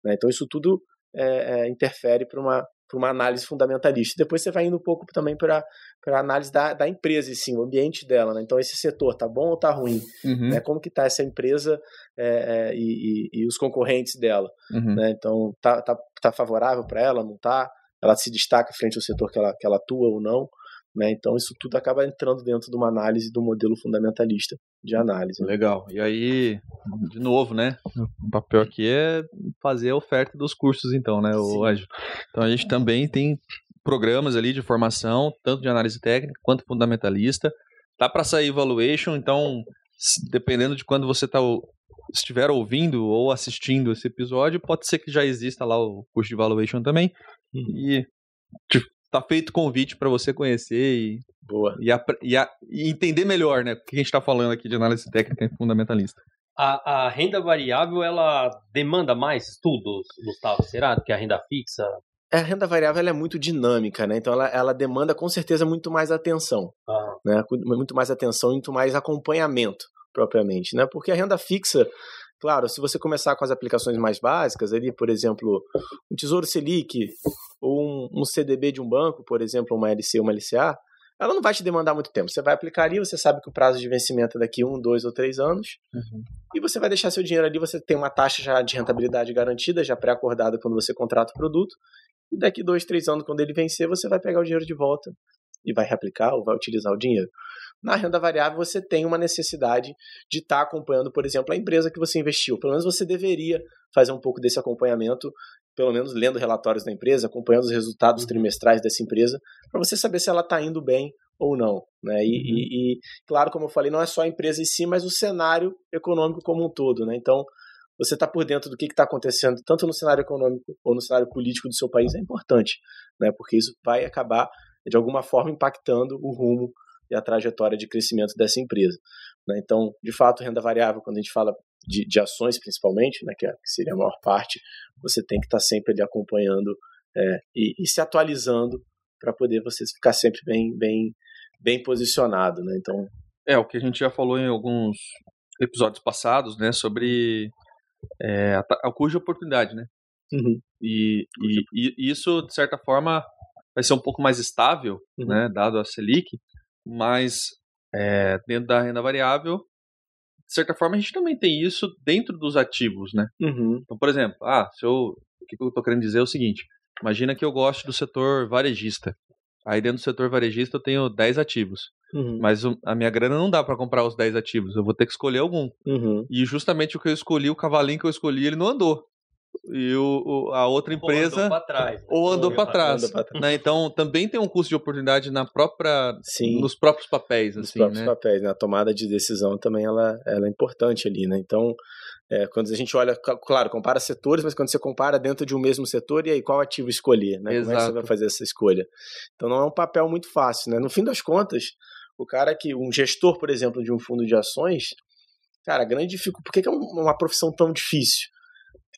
Né? Então, isso tudo é, é, interfere para uma, para uma análise fundamentalista. Depois você vai indo um pouco também para a análise da, da empresa, sim, o ambiente dela. Né? Então, esse setor tá bom ou tá ruim? Uhum. Né? Como que tá essa empresa é, é, e, e, e, os concorrentes dela? Uhum. Né? Então, tá, tá, tá favorável para ela, não tá? Ela se destaca frente ao setor que ela, que ela atua ou não? Né? Então, isso tudo acaba entrando dentro de uma análise do modelo fundamentalista de análise. Legal. E aí, de novo, né? O papel aqui é fazer a oferta dos cursos, então, né, o? Então, a gente também tem programas ali de formação, tanto de análise técnica quanto fundamentalista. Tá para sair evaluation, então, dependendo de quando você tá estiver ouvindo ou assistindo esse episódio, pode ser que já exista lá o curso de evaluation também. E tá feito convite para você conhecer e, Boa. E, a, e, a, e, entender melhor, né? O que a gente está falando aqui de análise técnica e fundamentalista. A, a, renda variável, ela demanda mais estudos, Gustavo, será, do que a renda fixa? A renda variável ela é muito dinâmica, né? Então ela, ela demanda com certeza muito mais atenção, ah. né? Muito mais atenção, muito mais acompanhamento propriamente, né? Porque a renda fixa, claro, se você começar com as aplicações mais básicas, ali, por exemplo, um Tesouro Selic ou um, um CDB de um banco, por exemplo, uma LC, uma LCA, ela não vai te demandar muito tempo. Você vai aplicar ali, você sabe que o prazo de vencimento é daqui um, dois ou três anos, uhum. e você vai deixar seu dinheiro ali, você tem uma taxa já de rentabilidade garantida, já pré-acordada quando você contrata o produto, e daqui dois, três anos, quando ele vencer, você vai pegar o dinheiro de volta e vai reaplicar ou vai utilizar o dinheiro. Na renda variável, você tem uma necessidade de estar tá acompanhando, por exemplo, a empresa que você investiu. Pelo menos você deveria fazer um pouco desse acompanhamento, pelo menos lendo relatórios da empresa, acompanhando os resultados uhum. trimestrais dessa empresa, para você saber se ela está indo bem ou não. Né? E, uhum. e, e, claro, como eu falei, não é só a empresa em si, mas o cenário econômico como um todo. Né? Então, você está por dentro do que está acontecendo, tanto no cenário econômico ou no cenário político do seu país, é importante, né? porque isso vai acabar, de alguma forma, impactando o rumo e a trajetória de crescimento dessa empresa. Né? Então, de fato, renda variável, quando a gente fala de, de ações principalmente, né, que, é, seria a maior parte, você tem que estar tá sempre ali acompanhando é, e, e, se atualizando para poder você ficar sempre bem, bem, bem posicionado. Né? Então, é o que a gente já falou em alguns episódios passados, né, sobre é, a, a de oportunidade, né? Uhum. E, e, e, isso, de certa forma, vai ser um pouco mais estável, uhum. né, dado a Selic, mas é, dentro da renda variável, de certa forma, a gente também tem isso dentro dos ativos, né? Uhum. Então, por exemplo, ah, se eu, o que eu estou querendo dizer é o seguinte: imagina que eu gosto do setor varejista. Aí dentro do setor varejista eu tenho 10 ativos. Uhum. Mas a minha grana não dá para comprar os 10 ativos. Eu vou ter que escolher algum. Uhum. E justamente o que eu escolhi, o cavalinho que eu escolhi, ele não andou e o, o, a outra empresa ou andou para trás, né? ou andou para trás, trás. Né? Então também tem um custo de oportunidade na própria Sim, nos próprios papéis, nos assim, próprios né? papéis, na né? tomada de decisão também ela, ela é importante ali, né? Então é, quando a gente olha, claro, compara setores, mas quando você compara dentro de um mesmo setor, e aí qual ativo escolher, né? Exato. Como é que você vai fazer essa escolha? Então não é um papel muito fácil, né? No fim das contas, o cara que, um gestor, por exemplo, de um fundo de ações, cara, grande dificuldade, por que é uma profissão tão difícil?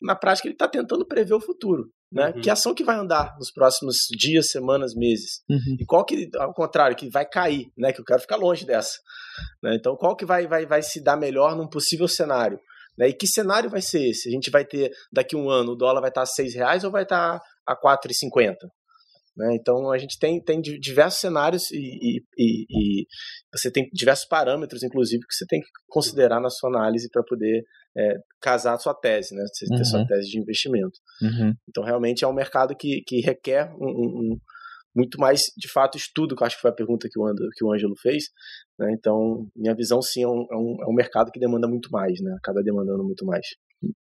Na prática ele está tentando prever o futuro. Né? Uhum. Que ação que vai andar nos próximos dias, semanas, meses? Uhum. E qual que, ao contrário, que vai cair, né? Que eu quero ficar longe dessa. Né? Então, qual que vai, vai, vai se dar melhor num possível cenário? Né? E que cenário vai ser esse? A gente vai ter, daqui a um ano, o dólar vai estar a seis reais ou vai estar a quatro e cinquenta? Né? Então a gente tem, tem diversos cenários e, e, e, e, você tem diversos parâmetros, inclusive, que você tem que considerar na sua análise para poder é, casar a sua tese, né? Você ter uhum. sua tese de investimento. Uhum. Então realmente é um mercado que, que requer um, um, um, muito mais, de fato, estudo, que eu acho que foi a pergunta que o, Ando, que o Ângelo fez. Né? Então, minha visão sim é um, é um, é um mercado que demanda muito mais, né? acaba demandando muito mais.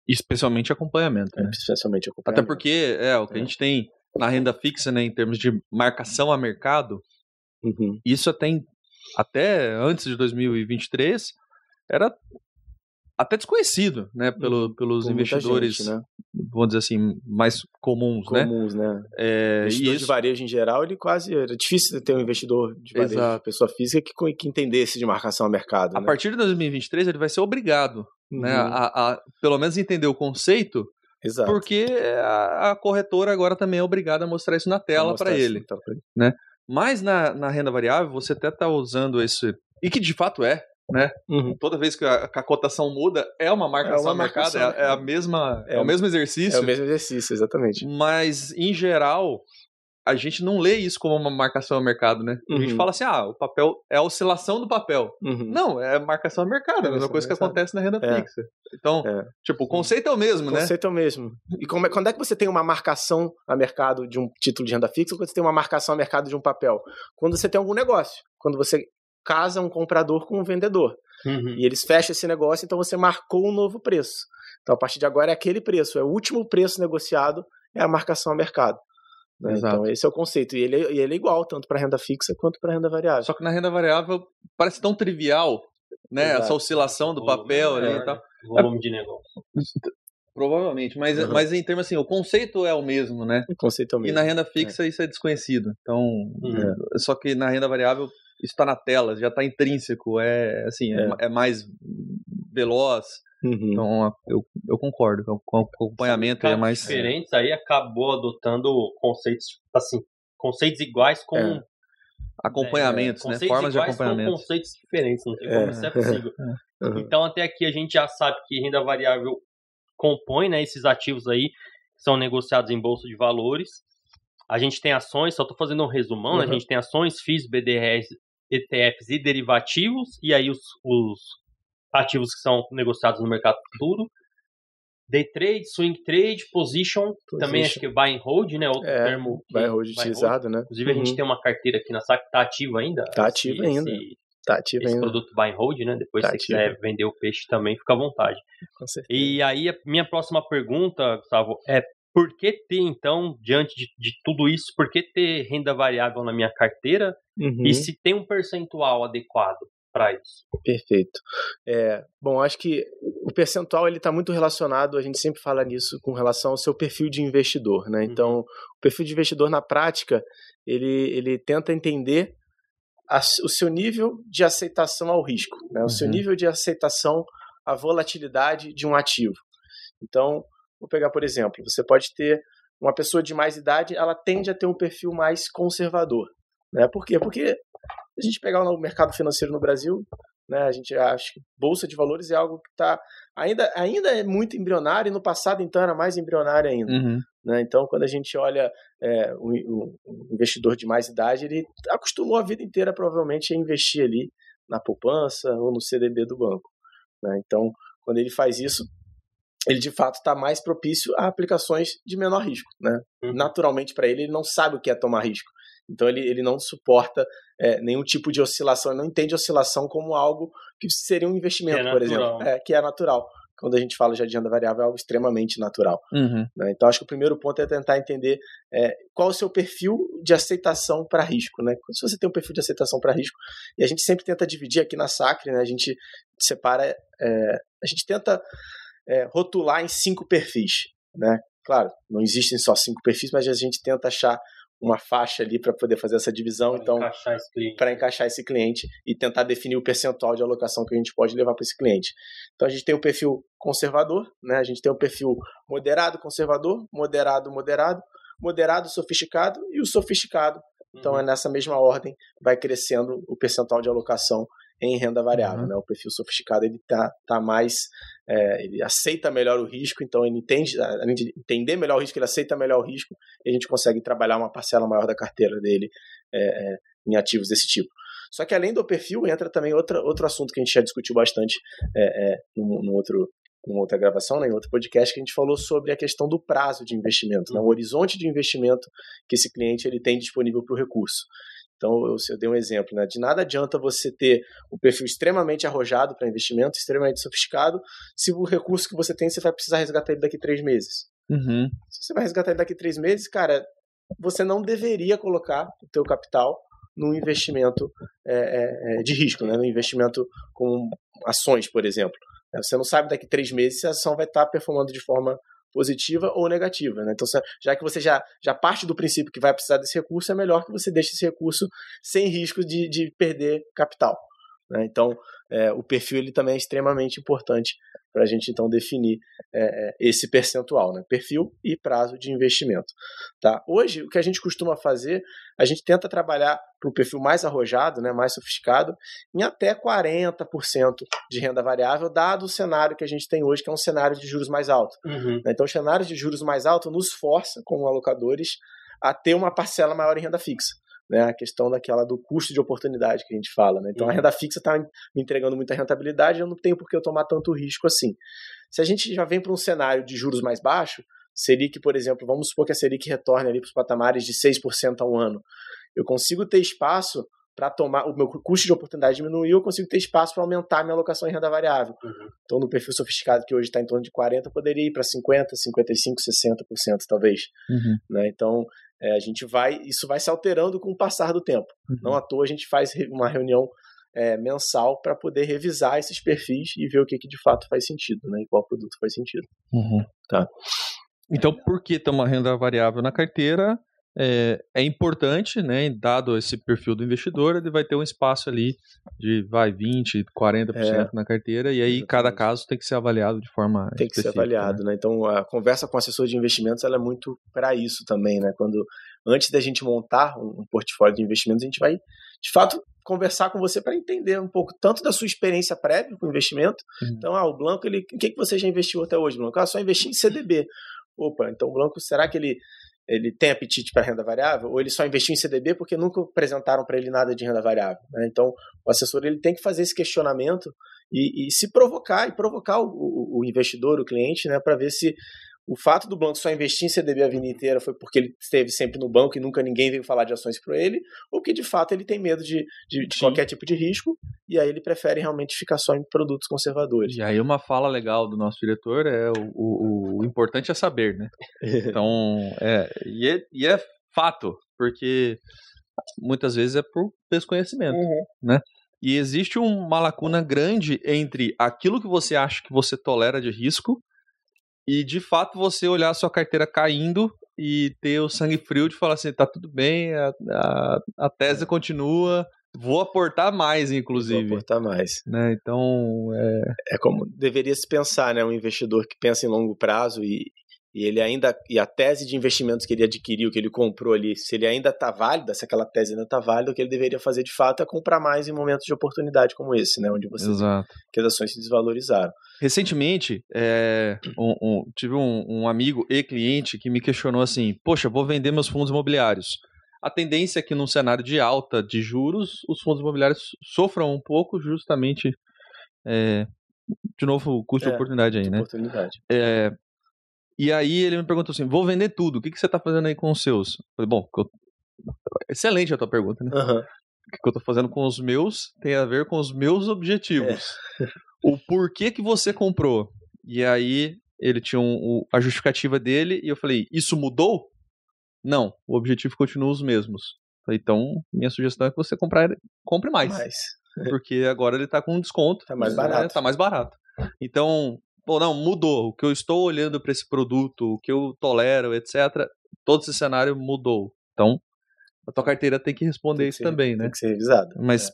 Especialmente acompanhamento. Né? Especialmente acompanhamento. Até porque é o que a é. gente tem na renda fixa, né, em termos de marcação a mercado, uhum. isso até, até antes de 2023 era até desconhecido, né, pelo, uhum. pelos investidores, gente, né? vamos dizer assim, mais comuns, comuns né? né? É, investidor isso... de varejo em geral, ele quase era difícil ter um investidor de varejo, Exato. pessoa física que, que entendesse de marcação a mercado. A né? partir de 2023 ele vai ser obrigado, uhum. né, a, a, pelo menos entender o conceito Exato. Porque a, a, corretora agora também é obrigada a mostrar isso na tela para ele, ele. Né? Mas na, na renda variável, você até está usando esse. E que de fato é, né? Uhum. Toda vez que a, que a, cotação muda, é uma marcação é uma marcada, é, é, a mesma, é, é, o mesmo exercício. É o mesmo exercício, exatamente. Mas, em geral, a gente não lê isso como uma marcação ao mercado, né? A gente Uhum. fala assim, ah, o papel é a oscilação do papel. Uhum. Não, é marcação ao mercado, é a mesma Marcação coisa que acontece na renda É. fixa. Então, É. tipo, o conceito é o mesmo, O né? conceito é o mesmo. E como é- quando é que você tem uma marcação a mercado de um título de renda fixa ou quando você tem uma marcação a mercado de um papel? Quando você tem algum negócio. Quando você casa um comprador com um vendedor. Uhum. E eles fecham esse negócio, então você marcou um novo preço. Então, a partir de agora é aquele preço, é o último preço negociado, é a marcação a mercado. né? Então, esse é o conceito. E ele, é- e ele é igual, tanto para renda fixa quanto para renda variável. Só que na renda variável parece tão trivial, né? Exato. Essa oscilação do Volume, papel ali é, e tal. Volume de negócio. Provavelmente, mas, Uhum. mas em termos assim, o conceito é o mesmo, né? O conceito é o E mesmo. na renda fixa isso é desconhecido. Então, Uhum. é, só que na renda variável isso está na tela, já está intrínseco, é assim, é, é mais veloz. Uhum. Então, eu, eu concordo o acompanhamento é mais diferentes, aí acabou adotando conceitos, assim, conceitos iguais com É. acompanhamentos, é, né? Formas de iguais com acompanhamento. conceitos diferentes, não tem É. como isso é possível. Uhum. Então, até aqui a gente já sabe que renda variável compõe né, esses ativos aí, que são negociados em bolsa de valores. A gente tem ações, só estou fazendo um resumão, né? a Uhum. gente tem ações, FIIs, BDRs, ETFs e derivativos, e aí os, os ativos que são negociados no mercado futuro. Day trade, swing trade, position, também acho que buy and hold, né? Outro É, termo. que- buy and hold. utilizado, né? Inclusive, a gente Uhum. tem uma carteira aqui na SAC que tá ativa ainda. Tá ativa ainda. Esse, Tá ativo esse ainda. produto buy and hold, né? Depois, Tá se você ativo. quiser vender o peixe também, fica à vontade. Com certeza. E aí, a minha próxima pergunta, Gustavo, é por que ter, então, diante de, de tudo isso, por que ter renda variável na minha carteira Uhum. e se tem um percentual adequado para isso? Perfeito. É, bom, acho que o percentual ele está muito relacionado, a gente sempre fala nisso com relação ao seu perfil de investidor, né? Então, o perfil de investidor na prática ele, ele tenta entender a- o seu nível de aceitação ao risco, né? O seu Uhum. nível de aceitação à volatilidade de um ativo. Então, vou pegar por exemplo, você pode ter uma pessoa de mais idade, ela tende a ter um perfil mais conservador, né? Por quê? Porque a gente pegar o mercado financeiro no Brasil, né, a gente acha que bolsa de valores é algo que está ainda, ainda é muito embrionário e no passado então era mais embrionário ainda. Uhum. Né? Então, quando a gente olha é, o, o- investidor de mais idade, ele acostumou a vida inteira provavelmente a investir ali na poupança ou no CDB do banco. né? Então, quando ele faz isso, ele de fato está mais propício a aplicações de menor risco. Né? Uhum. Naturalmente, para ele, ele não sabe o que é tomar risco. Então, ele, ele não suporta é, nenhum tipo de oscilação, ele não entende oscilação como algo que seria um investimento, Que é por natural. exemplo. É, que é natural. Quando a gente fala já de renda variável, é algo extremamente natural. Uhum. Né? Então, acho que o primeiro ponto é tentar entender é, qual o seu perfil de aceitação para risco. Né? Se você tem um perfil de aceitação para risco, e a gente sempre tenta dividir aqui na Sacre, né? a gente separa, é, a gente tenta é, rotular em cinco perfis. Né? Claro, não existem só cinco perfis, mas a gente tenta achar uma faixa ali para poder fazer essa divisão. Pra Então, para encaixar esse cliente e tentar definir o percentual de alocação que a gente pode levar para esse cliente. Então a gente tem o perfil conservador, né? A gente tem o perfil moderado, conservador, moderado, moderado, moderado, sofisticado e o sofisticado. Então Uhum. é nessa mesma ordem vai crescendo o percentual de alocação em renda variável, Uhum. né? O perfil sofisticado ele tá, tá mais é, ele aceita melhor o risco, então ele entende, além de entender melhor o risco, ele aceita melhor o risco e a gente consegue trabalhar uma parcela maior da carteira dele é, é, em ativos desse tipo. Só que além do perfil, entra também outra, outro assunto que a gente já discutiu bastante é, é, num, num outro, numa outra gravação, né, em outro podcast, que a gente falou sobre a questão do prazo de investimento, né, o horizonte de investimento que esse cliente ele tem disponível para o recurso. Então, eu, eu dei um exemplo, né? De nada adianta você ter um perfil extremamente arrojado para investimento, extremamente sofisticado, se o recurso que você tem, você vai precisar resgatar ele daqui três meses. Uhum. Se você vai resgatar ele daqui três meses, cara, você não deveria colocar o teu capital num investimento é, é, é, de risco, né? no investimento com ações, por exemplo. Você não sabe daqui três meses se a ação vai estar performando de forma positiva ou negativa. Né? Então, já que você já, já parte do princípio que vai precisar desse recurso, é melhor que você deixe esse recurso sem risco de, de perder capital. Né? Então, é, o perfil ele também é extremamente importante para a gente então definir é, é, esse percentual, né? perfil e prazo de investimento. Tá? Hoje, o que a gente costuma fazer, a gente tenta trabalhar para o perfil mais arrojado, né, mais sofisticado, em até 40% de renda variável, dado o cenário que a gente tem hoje, que é um cenário de juros mais alto. Uhum. né? Então, os cenários de juros mais altos nos força, como alocadores, a ter uma parcela maior em renda fixa. Né, a questão daquela do custo de oportunidade que a gente fala. Né? Então, uhum. a renda fixa está me entregando muita rentabilidade, eu não tenho por que eu tomar tanto risco assim. Se a gente já vem para um cenário de juros mais baixo, Selic, por exemplo, vamos supor que a Selic retorne ali para os patamares de 6% ao ano. Eu consigo ter espaço para tomar, o meu custo de oportunidade diminuiu, eu consigo ter espaço para aumentar a minha alocação em renda variável. Uhum. Então, no perfil sofisticado, que hoje está em torno de 40%, poderia ir para 50%, 55%, 60%, talvez. Uhum. Né? Então, é, a gente vai, isso vai se alterando com o passar do tempo. Uhum. Não à toa a gente faz uma reunião é, mensal para poder revisar esses perfis e ver o que, que de fato faz sentido, né? E qual produto faz sentido. Uhum. Tá. Então, por que ter uma renda variável na carteira? É, é, importante, né? Dado esse perfil do investidor, ele vai ter um espaço ali de vai 20, 40% é, na carteira, e aí exatamente. cada caso tem que ser avaliado de forma. Tem que ser avaliado, né? né? Então a conversa com o assessor de investimentos ela é muito para isso também, né? Quando antes da gente montar um, portfólio de investimentos, a gente vai de fato conversar com você para entender um pouco tanto da sua experiência prévia com o investimento. Uhum. Então, ah, o Blanco, ele, o que, que você já investiu até hoje, Blanco? Ah, só investi em CDB. Opa, então o Blanco, será que ele ele tem apetite para renda variável, ou ele só investiu em CDB porque nunca apresentaram para ele nada de renda variável. Né? Então, o assessor ele tem que fazer esse questionamento e, e se provocar, e provocar o, o, o investidor, o cliente, né, para ver se o fato do banco só investir em CDB a vida inteira foi porque ele esteve sempre no banco e nunca ninguém veio falar de ações para ele, ou que de fato ele tem medo de, de, de qualquer tipo de risco e aí ele prefere realmente ficar só em produtos conservadores. E aí uma fala legal do nosso diretor é o, o, o importante é saber, né? Então, é, e, é, e é fato, porque muitas vezes é por desconhecimento, uhum. né? E existe uma lacuna grande entre aquilo que você acha que você tolera de risco e de fato você olhar a sua carteira caindo e ter o sangue frio de falar assim, tá tudo bem, a, a, a tese é. continua, vou aportar mais, inclusive. Vou aportar mais. Né? Então, é... é como deveria se pensar, né? Um investidor que pensa em longo prazo e, e ele ainda e a tese de investimentos que ele adquiriu, que ele comprou ali, se ele ainda está válida, se aquela tese ainda está válida, o que ele deveria fazer de fato é comprar mais em momentos de oportunidade como esse, né, onde você que as ações se desvalorizaram. Recentemente, é, um, um, tive um, um amigo e cliente que me questionou assim: Poxa, vou vender meus fundos imobiliários. A tendência é que num cenário de alta de juros, os fundos imobiliários sofram um pouco, justamente é, de novo, o custo é, de oportunidade aí, né? Oportunidade. É, e aí ele me perguntou assim: vou vender tudo, o que, que você está fazendo aí com os seus? Eu falei, bom, eu... excelente a tua pergunta, né? Uhum. O que eu estou fazendo com os meus tem a ver com os meus objetivos. É. o porquê que você comprou. E aí ele tinha um, um, a justificativa dele e eu falei, isso mudou? Não, o objetivo continua os mesmos. Falei, então, minha sugestão é que você comprar, compre mais. mais. Porque agora ele está com um desconto. Está mais barato. Está mais barato. Então, pô, não, mudou. O que eu estou olhando para esse produto, o que eu tolero, etc. Todo esse cenário mudou. Então, a tua carteira tem que responder tem que isso ser, também, né? Tem que ser revisada. Mas é.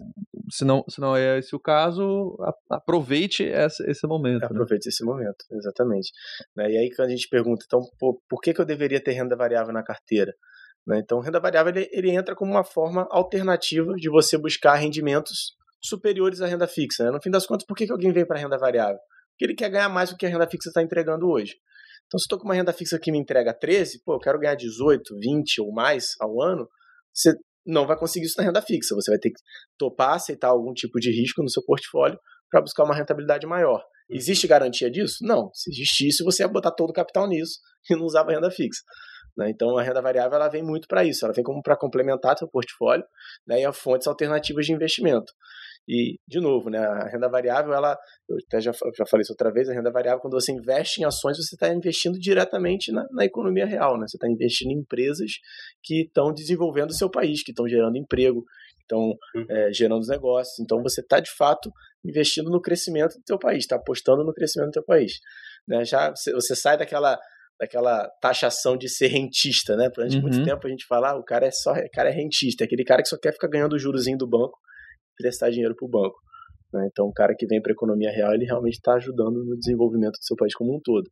se, não, se não é esse o caso, aproveite esse, esse momento. Né? Aproveite né? esse momento, exatamente. Né, e aí quando a gente pergunta, então, por, por que, que eu deveria ter renda variável na carteira? Né? Então, renda variável ele, ele, entra como uma forma alternativa de você buscar rendimentos superiores à renda fixa. No fim das contas, por que, que alguém vem para renda variável? Porque ele quer ganhar mais do que a renda fixa está entregando hoje. Então, se estou com uma renda fixa que me entrega 13, pô, eu quero ganhar 18, 20 ou mais ao ano, você não vai conseguir isso na renda fixa. Você vai ter que topar, aceitar algum tipo de risco no seu portfólio para buscar uma rentabilidade maior. Uhum. Existe garantia disso? Não. Se existisse, você ia botar todo o capital nisso e não usava renda fixa. Né? Então, a renda variável ela vem muito para isso. Ela vem como para complementar seu portfólio né? e a fontes alternativas de investimento. E, de novo, né, a renda variável, ela, eu até já, já falei isso outra vez, a renda variável, quando você investe em ações, você está investindo diretamente na, na, economia real, né? Você está investindo em empresas que estão desenvolvendo o seu país, que estão gerando emprego, que estão uhum. é, gerando negócios. Então, você está, de fato, investindo no crescimento do seu país, está apostando no crescimento do seu país. Né? Já você, você sai daquela daquela taxação de ser rentista, né? Durante uhum. muito tempo a gente fala, ah, o cara é só, o cara é rentista, é aquele cara que só quer ficar ganhando o jurozinho do banco prestar dinheiro para o banco. Né? Então, o cara que vem para a economia real, ele realmente está ajudando no desenvolvimento do seu país como um todo.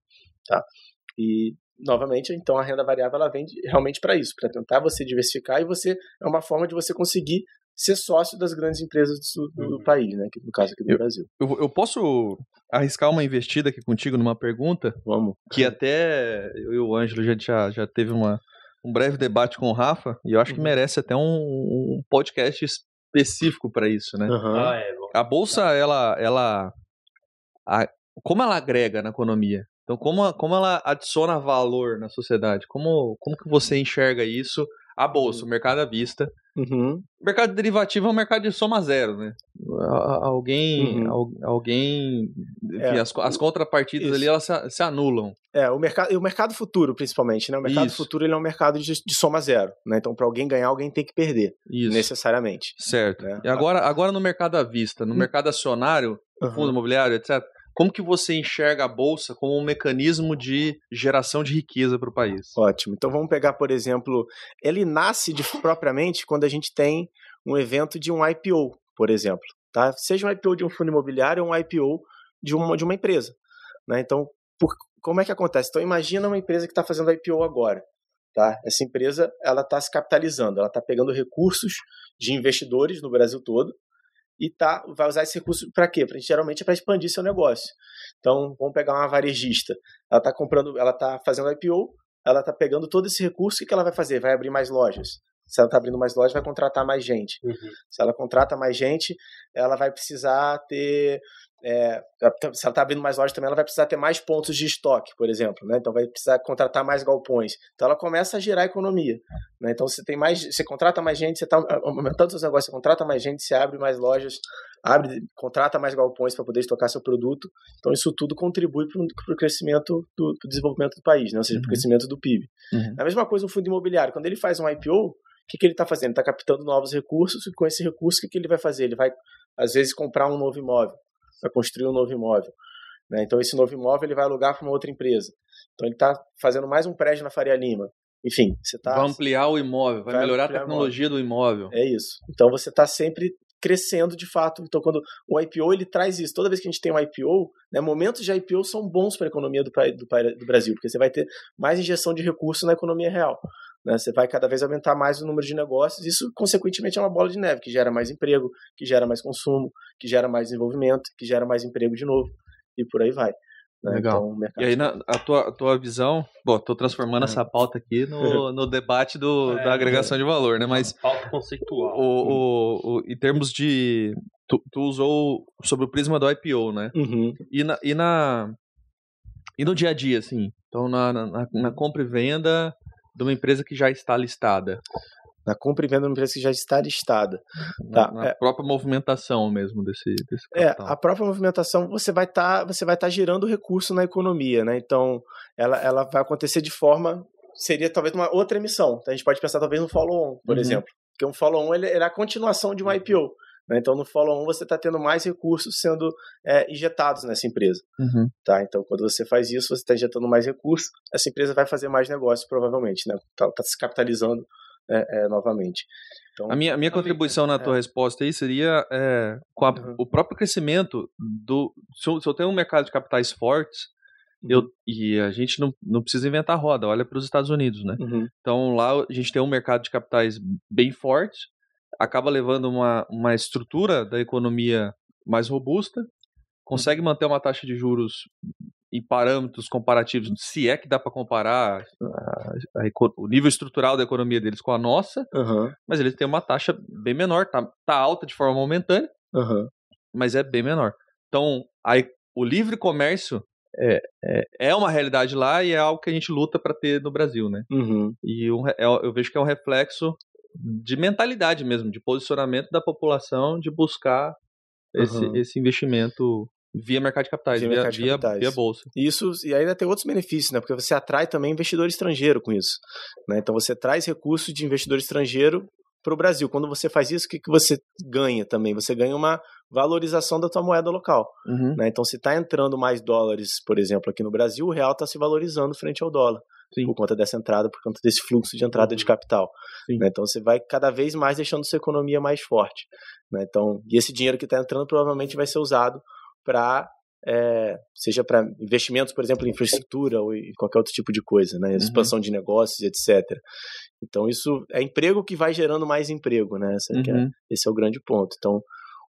Tá? E, novamente, então a renda variável ela vem realmente para isso, para tentar você diversificar e você é uma forma de você conseguir ser sócio das grandes empresas do, do uhum. país, né? No caso aqui do eu, Brasil. Eu, eu, posso arriscar uma investida aqui contigo numa pergunta? Vamos. Que até eu e o Ângelo já, já, já teve uma, um breve debate com o Rafa, e eu acho que Uhum. merece até um, um podcast específico para isso, né? Aham. Ah, é. bom. A bolsa, ela, ela, a- como ela agrega na economia? Então, como, como ela adiciona valor na sociedade? Como, como que você enxerga isso? A bolsa, o mercado à vista. Uhum. O mercado derivativo é um mercado de soma zero, né? Alguém, Uhum. al- alguém, enfim, É, as, as contrapartidas isso. ali elas se, se anulam. É, o mercado, o mercado futuro, principalmente, né? O mercado Isso. futuro ele é um mercado de, de soma zero, né? Então, para alguém ganhar, alguém tem que perder, Isso. necessariamente. Certo. né? E agora, agora no mercado à vista, no Hum. mercado acionário, fundo imobiliário, etc. Como que você enxerga a bolsa como um mecanismo de geração de riqueza para o país? Ótimo. Então vamos pegar, por exemplo, ele nasce de, propriamente quando a gente tem um evento de um IPO, por exemplo. Tá? Seja um IPO de um fundo imobiliário ou um IPO de uma, de uma empresa. Né? Então, por- como é que acontece? Então imagina uma empresa que está fazendo IPO agora. Tá? Essa empresa ela está se capitalizando, ela está pegando recursos de investidores no Brasil todo e tá, vai usar esse recurso para quê? Pra, geralmente é para expandir seu negócio. Então, vamos pegar uma varejista. Ela está comprando, ela está fazendo IPO, ela está pegando todo esse recurso, o que ela vai fazer? Vai abrir mais lojas. Se ela está abrindo mais lojas, vai contratar mais gente. Uhum. Se ela contrata mais gente, ela vai precisar ter. É, se ela está abrindo mais lojas também, ela vai precisar ter mais pontos de estoque, por exemplo. Né? Então vai precisar contratar mais galpões. Então ela começa a gerar economia. Né? Então você tem mais. Você contrata mais gente, você está aumentando seus negócios, você contrata mais gente, você abre mais lojas, abre, contrata mais galpões para poder estocar seu produto. Então isso tudo contribui para o crescimento do, desenvolvimento do país, né? ou seja, para o Uhum. crescimento do PIB. Uhum. A mesma coisa no fundo imobiliário. Quando ele faz um IPO, o que, que ele está fazendo? Ele está captando novos recursos e com esse recurso, o que, que ele vai fazer? Ele vai, às vezes, comprar um novo imóvel, vai construir um novo imóvel. né? Então, esse novo imóvel ele vai alugar para uma outra empresa. Então, ele está fazendo mais um prédio na Faria Lima. Enfim, você está. Vai ampliar o imóvel, vai, Vai melhorar a tecnologia do imóvel. É isso. Então, você está sempre crescendo de fato. Então, quando o IPO ele traz isso, toda vez que a gente tem um IPO, né, momentos de IPO são bons para a economia do, do, do Brasil, porque você vai ter mais injeção de recursos na economia real. Né? Você vai cada vez aumentar mais o número de negócios, isso, consequentemente, é uma bola de neve, que gera mais emprego, que gera mais consumo, que gera mais desenvolvimento, que gera mais emprego de novo, e por aí vai. né? Legal. Então, E aí, na, a, tua, a tua visão, bom, tô transformando É. essa pauta aqui no, no debate do, É, da agregação de valor, né? Mas Pauta conceitual. o, o, o- em termos de. Tu, tu usou sobre o prisma do IPO, né? Uhum. E na, e na. E no dia a dia, assim. Então, na, na, na compra e venda de uma empresa que já está listada. Na compra e venda de uma empresa que já está listada. Na, Tá, na é. própria movimentação mesmo desse, desse É, capital. a própria movimentação você vai estar você vai estar gerando recurso na economia, né? Então, ela, ela vai acontecer de forma seria talvez uma outra emissão. Então, a gente pode pensar talvez no follow-on, por Uhum. exemplo. Porque um follow-on ele, ele é a continuação de um IPO. Né? Então, no follow-on você está tendo mais recursos sendo é, injetados nessa empresa. Uhum. Tá? Então, quando você faz isso, você está injetando mais recursos, essa empresa vai fazer mais negócio, provavelmente, né? Está se capitalizando é, é, novamente. Então, A minha, a minha contribuição na tua É. resposta aí seria é, com a- Uhum. o próprio crescimento do. Se eu, se eu tenho um mercado de capitais fortes, eu, e a gente não, não precisa inventar roda, olha para os Estados Unidos, né? Uhum. Então lá a gente tem um mercado de capitais bem forte, acaba levando uma, uma estrutura da economia mais robusta, consegue manter uma taxa de juros em parâmetros comparativos, se é que dá para comparar a- a o nível estrutural da economia deles com a nossa, Uhum. mas eles têm uma taxa bem menor, tá, tá alta de forma momentânea, Uhum. mas é bem menor. Então, aí, o livre comércio é, é, é uma realidade lá e é algo que a gente luta para ter no Brasil, né? Uhum. E um é- eu vejo que é um reflexo de mentalidade mesmo, de posicionamento da população de buscar esse, Uhum. esse investimento via mercado de capitais, Via via, mercado de via, capitais. via bolsa. Isso, e ainda tem outros benefícios, né? Porque você atrai também investidor estrangeiro com isso. Né? Então você traz recursos de investidor estrangeiro para o Brasil. Quando você faz isso, o que, que você ganha também? Você ganha uma valorização da tua moeda local. Uhum. Né? Então, se está entrando mais dólares, por exemplo, aqui no Brasil, o real está se valorizando frente ao dólar. Sim. Por conta dessa entrada, por conta desse fluxo de entrada de capital. Sim. né? Então, você vai cada vez mais deixando sua economia mais forte. né? Então, e esse dinheiro que está entrando provavelmente vai ser usado para é, seja para investimentos, por exemplo, em infraestrutura ou em qualquer outro tipo de coisa, né? Expansão de negócios, etc. Então isso é emprego que vai gerando mais emprego, né? Esse, é, Uhum. esse é o grande ponto. Então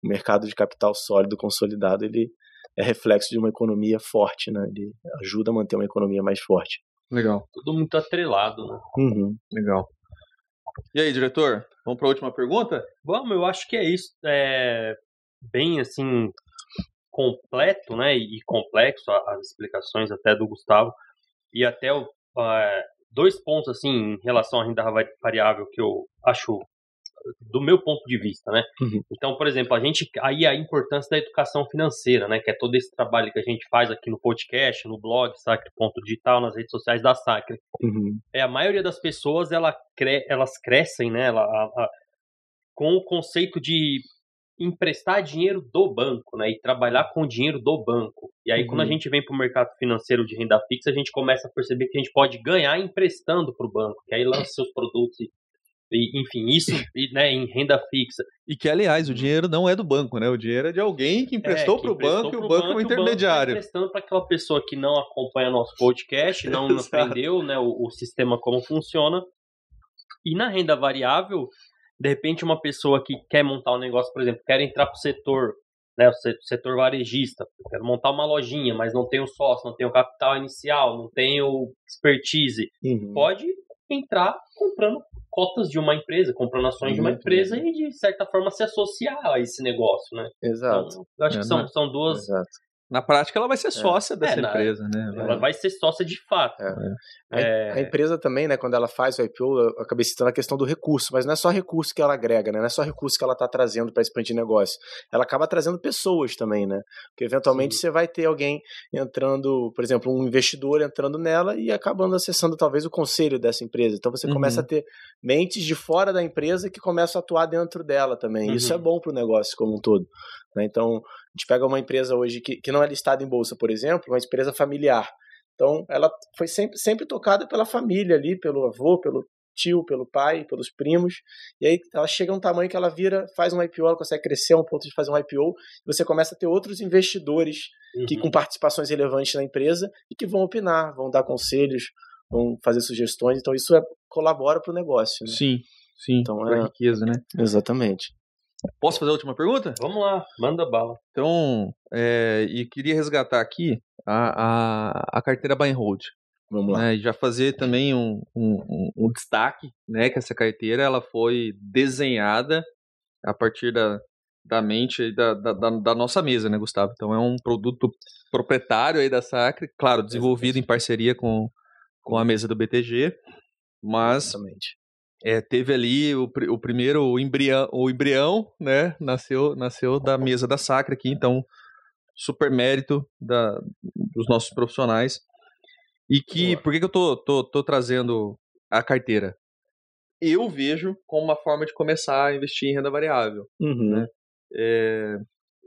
o mercado de capital sólido, consolidado, ele é reflexo de uma economia forte, né? Ele ajuda a manter uma economia mais forte. Legal. Tudo muito atrelado, né? Uhum. Legal. E aí, diretor? Vamos para a última pergunta? Vamos, eu acho que é isso. É bem assim completo, né, e complexo as explicações até do Gustavo e até o, uh, dois pontos assim em relação à renda variável que eu acho do meu ponto de vista, né? Uhum. Então, por exemplo, a gente aí a importância da educação financeira, né? Que é todo esse trabalho que a gente faz aqui no podcast, no blog Sacre.digital, nas redes sociais da Sacre. Uhum. É a maioria das pessoas ela cre elas crescem, né? Ela, a, a, com o conceito de emprestar dinheiro do banco, né? E trabalhar com o dinheiro do banco. E aí, uhum. quando a gente vem para o mercado financeiro de renda fixa, a gente começa a perceber que a gente pode ganhar emprestando para o banco, que aí lança seus produtos e, e enfim, isso né, em renda fixa. E que, aliás, o dinheiro não é do banco, né? O dinheiro é de alguém que emprestou é, para o banco e o banco é um intermediário. Banco tá emprestando para aquela pessoa que não acompanha nosso podcast, não aprendeu né, o, o sistema como funciona. E na renda variável, de repente uma pessoa que quer montar um negócio, por exemplo, quer entrar para o setor, né, o setor varejista, quer montar uma lojinha, mas não tem o sócio, não tem o capital inicial, não tem o expertise, uhum. pode entrar comprando cotas de uma empresa, comprando ações de uma empresa e de certa forma se associar a esse negócio, né? Exato. Então, eu acho é, que são, são duas Exato. Na prática, ela vai ser é. sócia é. dessa é, empresa, né? Ela vai ser sócia de fato. É. A, a, empresa também, né, quando ela faz o IPO, eu acabei citando a questão do recurso, mas não é só recurso que ela agrega, né? Não é só recurso que ela está trazendo para expandir negócio. Ela acaba trazendo pessoas também, né? Porque eventualmente Sim. você vai ter alguém entrando, por exemplo, um investidor entrando nela e acabando acessando talvez o conselho dessa empresa. Então você uhum. começa a ter mentes de fora da empresa que começam a atuar dentro dela também. Uhum. Isso é uhum. bom para o negócio como um todo. Né? Então, gente pega uma empresa hoje que, que não é listada em bolsa, por exemplo, uma empresa familiar. Então, ela foi sempre, sempre tocada pela família ali, pelo avô, pelo tio, pelo pai, pelos primos. E aí ela chega a um tamanho que ela vira, faz um IPO, ela consegue crescer a um ponto de fazer um IPO, e você começa a ter outros investidores uhum. que com participações relevantes na empresa e que vão opinar, vão dar conselhos, vão fazer sugestões. Então isso é, colabora para o negócio. Né? Sim, sim. Então é riqueza, né? Exatamente. Posso fazer a última pergunta? Vamos lá, manda bala. Então, é, e queria resgatar aqui a, a, a carteira buy and hold. Vamos lá. Né, e já fazer também um, um, um, destaque, né, que essa carteira ela foi desenhada a partir da, da mente da, da, da, nossa mesa, né, Gustavo? Então é um produto proprietário aí da Sacre, claro, desenvolvido em parceria com, com a mesa do BTG, mas Exatamente é, teve ali o, o primeiro o embrião, o embrião, né? Nasceu, nasceu da mesa da Sacra aqui, então super mérito da, dos nossos profissionais. E que, Boa. por que, que eu tô, tô, tô trazendo a carteira? Eu vejo como uma forma de começar a investir em renda variável. Uhum. Né? É,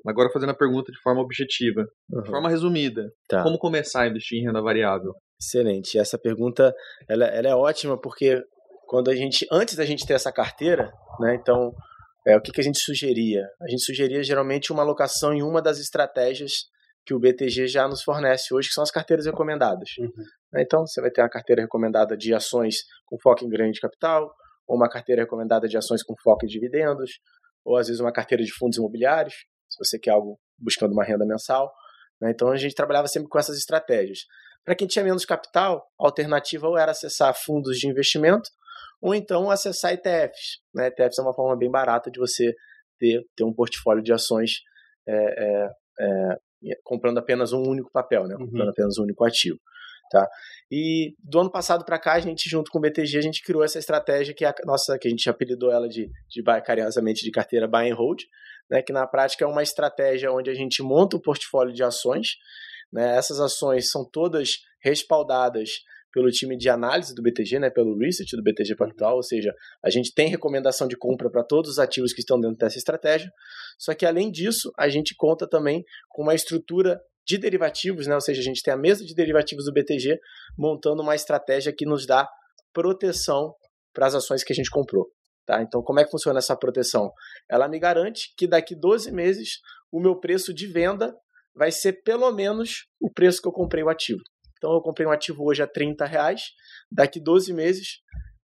agora fazendo a pergunta de forma objetiva, uhum. de forma resumida, tá. como começar a investir em renda variável? Excelente. Essa pergunta ela, ela é ótima porque quando a gente, antes da gente ter essa carteira, né, então, é, o que, que a gente sugeria? A gente sugeria geralmente uma alocação em uma das estratégias que o BTG já nos fornece hoje, que são as carteiras recomendadas. Uhum. Né, então, você vai ter uma carteira recomendada de ações com foco em grande capital, ou uma carteira recomendada de ações com foco em dividendos, ou às vezes uma carteira de fundos imobiliários, se você quer algo buscando uma renda mensal. Né, então, a gente trabalhava sempre com essas estratégias. Para quem tinha menos capital, a alternativa ou era acessar fundos de investimento, ou então acessar ETFs. Né? ETFs é uma forma bem barata de você ter, ter um portfólio de ações é, é, é, comprando apenas um único papel, né? comprando uhum. apenas um único ativo. Tá? E do ano passado para cá, a gente, junto com o BTG, a gente criou essa estratégia que é a nossa, que a gente apelidou ela de, de carinhosamente de carteira buy and hold, né? que na prática é uma estratégia onde a gente monta um portfólio de ações. Né? Essas ações são todas respaldadas pelo time de análise do BTG, né, pelo research do BTG Pactual, ou seja, a gente tem recomendação de compra para todos os ativos que estão dentro dessa estratégia. Só que além disso, a gente conta também com uma estrutura de derivativos, né, ou seja, a gente tem a mesa de derivativos do BTG montando uma estratégia que nos dá proteção para as ações que a gente comprou. Tá? Então, como é que funciona essa proteção? Ela me garante que daqui 12 meses o meu preço de venda vai ser pelo menos o preço que eu comprei o ativo. Então eu comprei um ativo hoje a 30 reais, daqui 12 meses,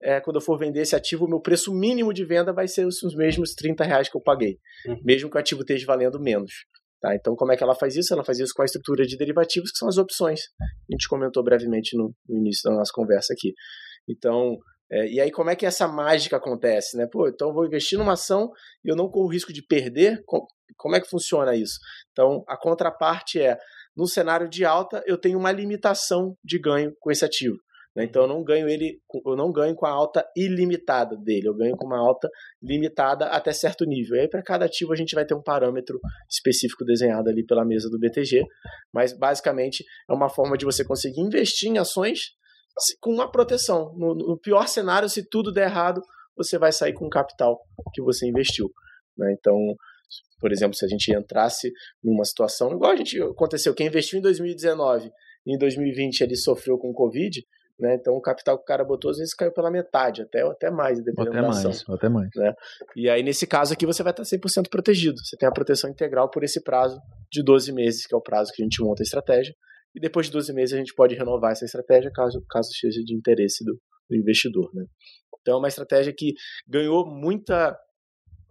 é, quando eu for vender esse ativo, o meu preço mínimo de venda vai ser os, mesmos 30 reais que eu paguei, uhum. mesmo que o ativo esteja valendo menos. Tá? Então, como é que ela faz isso? Ela faz isso com a estrutura de derivativos, que são as opções. A gente comentou brevemente no, no início da nossa conversa aqui. Então, é, e aí como é que essa mágica acontece, né? Pô, então eu vou investir numa ação e eu não corro risco de perder? Como é que funciona isso? Então, a contraparte é, no cenário de alta, eu tenho uma limitação de ganho com esse ativo. Né? Então eu não ganho ele, eu não ganho com a alta ilimitada dele, eu ganho com uma alta limitada até certo nível. E aí para cada ativo a gente vai ter um parâmetro específico desenhado ali pela mesa do BTG, mas basicamente é uma forma de você conseguir investir em ações com uma proteção. No, no pior cenário, se tudo der errado, você vai sair com o capital que você investiu. Né? Então, por exemplo, se a gente entrasse numa situação igual a gente aconteceu, quem investiu em 2019 e em 2020 ele sofreu com o Covid, né? Então o capital que o cara botou às vezes caiu pela metade, até, até mais, dependendo até da ação. Mais, até mais. Né? E aí nesse caso aqui você vai estar 100% protegido. Você tem a proteção integral por esse prazo de 12 meses, que é o prazo que a gente monta a estratégia. E depois de 12 meses a gente pode renovar essa estratégia caso, caso seja de interesse do, do investidor. Né? Então é uma estratégia que ganhou muita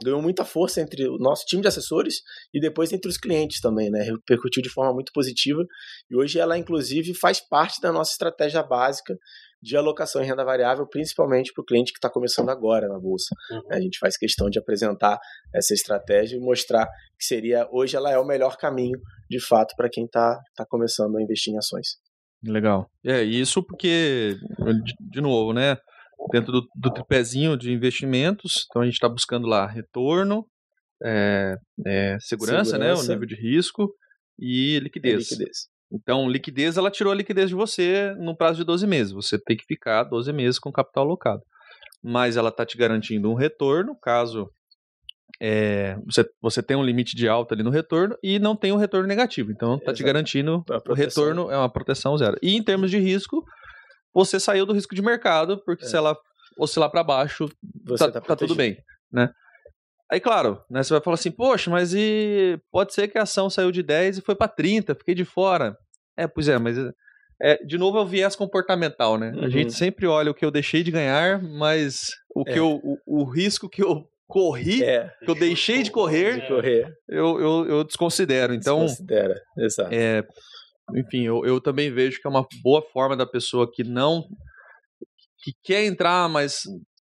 ganhou muita força entre o nosso time de assessores e depois entre os clientes também, né? Repercutiu de forma muito positiva e hoje ela inclusive faz parte da nossa estratégia básica de alocação em renda variável, principalmente para o cliente que está começando agora na bolsa. Uhum. A gente faz questão de apresentar essa estratégia e mostrar que seria hoje ela é o melhor caminho de fato para quem está tá começando a investir em ações. Legal. É isso porque de, de novo, né? Dentro do, do tripézinho de investimentos. Então a gente está buscando lá retorno, é, é, segurança, segurança, né, o nível de risco e liquidez. liquidez. Então, liquidez, ela tirou a liquidez de você no prazo de 12 meses. Você tem que ficar 12 meses com capital alocado. Mas ela está te garantindo um retorno, caso é, você, você tem um limite de alta ali no retorno e não tem um retorno negativo. Então, está te garantindo o retorno, é uma proteção zero. E em termos de risco, você saiu do risco de mercado, porque é. se ela oscilar para baixo, tá, tá, tá tudo bem, né? Aí, claro, né, você vai falar assim, poxa, mas e pode ser que a ação saiu de 10 e foi para 30, fiquei de fora. É, pois é, mas é, de novo é o viés comportamental, né? Uhum. A gente sempre olha o que eu deixei de ganhar, mas o que é. eu, o, o, risco que eu corri, é. que eu deixei de correr, de correr. Eu, eu, eu, desconsidero. Então, Desconsidera, exato. É, enfim, eu, eu também vejo que é uma boa forma da pessoa que não. que quer entrar, mas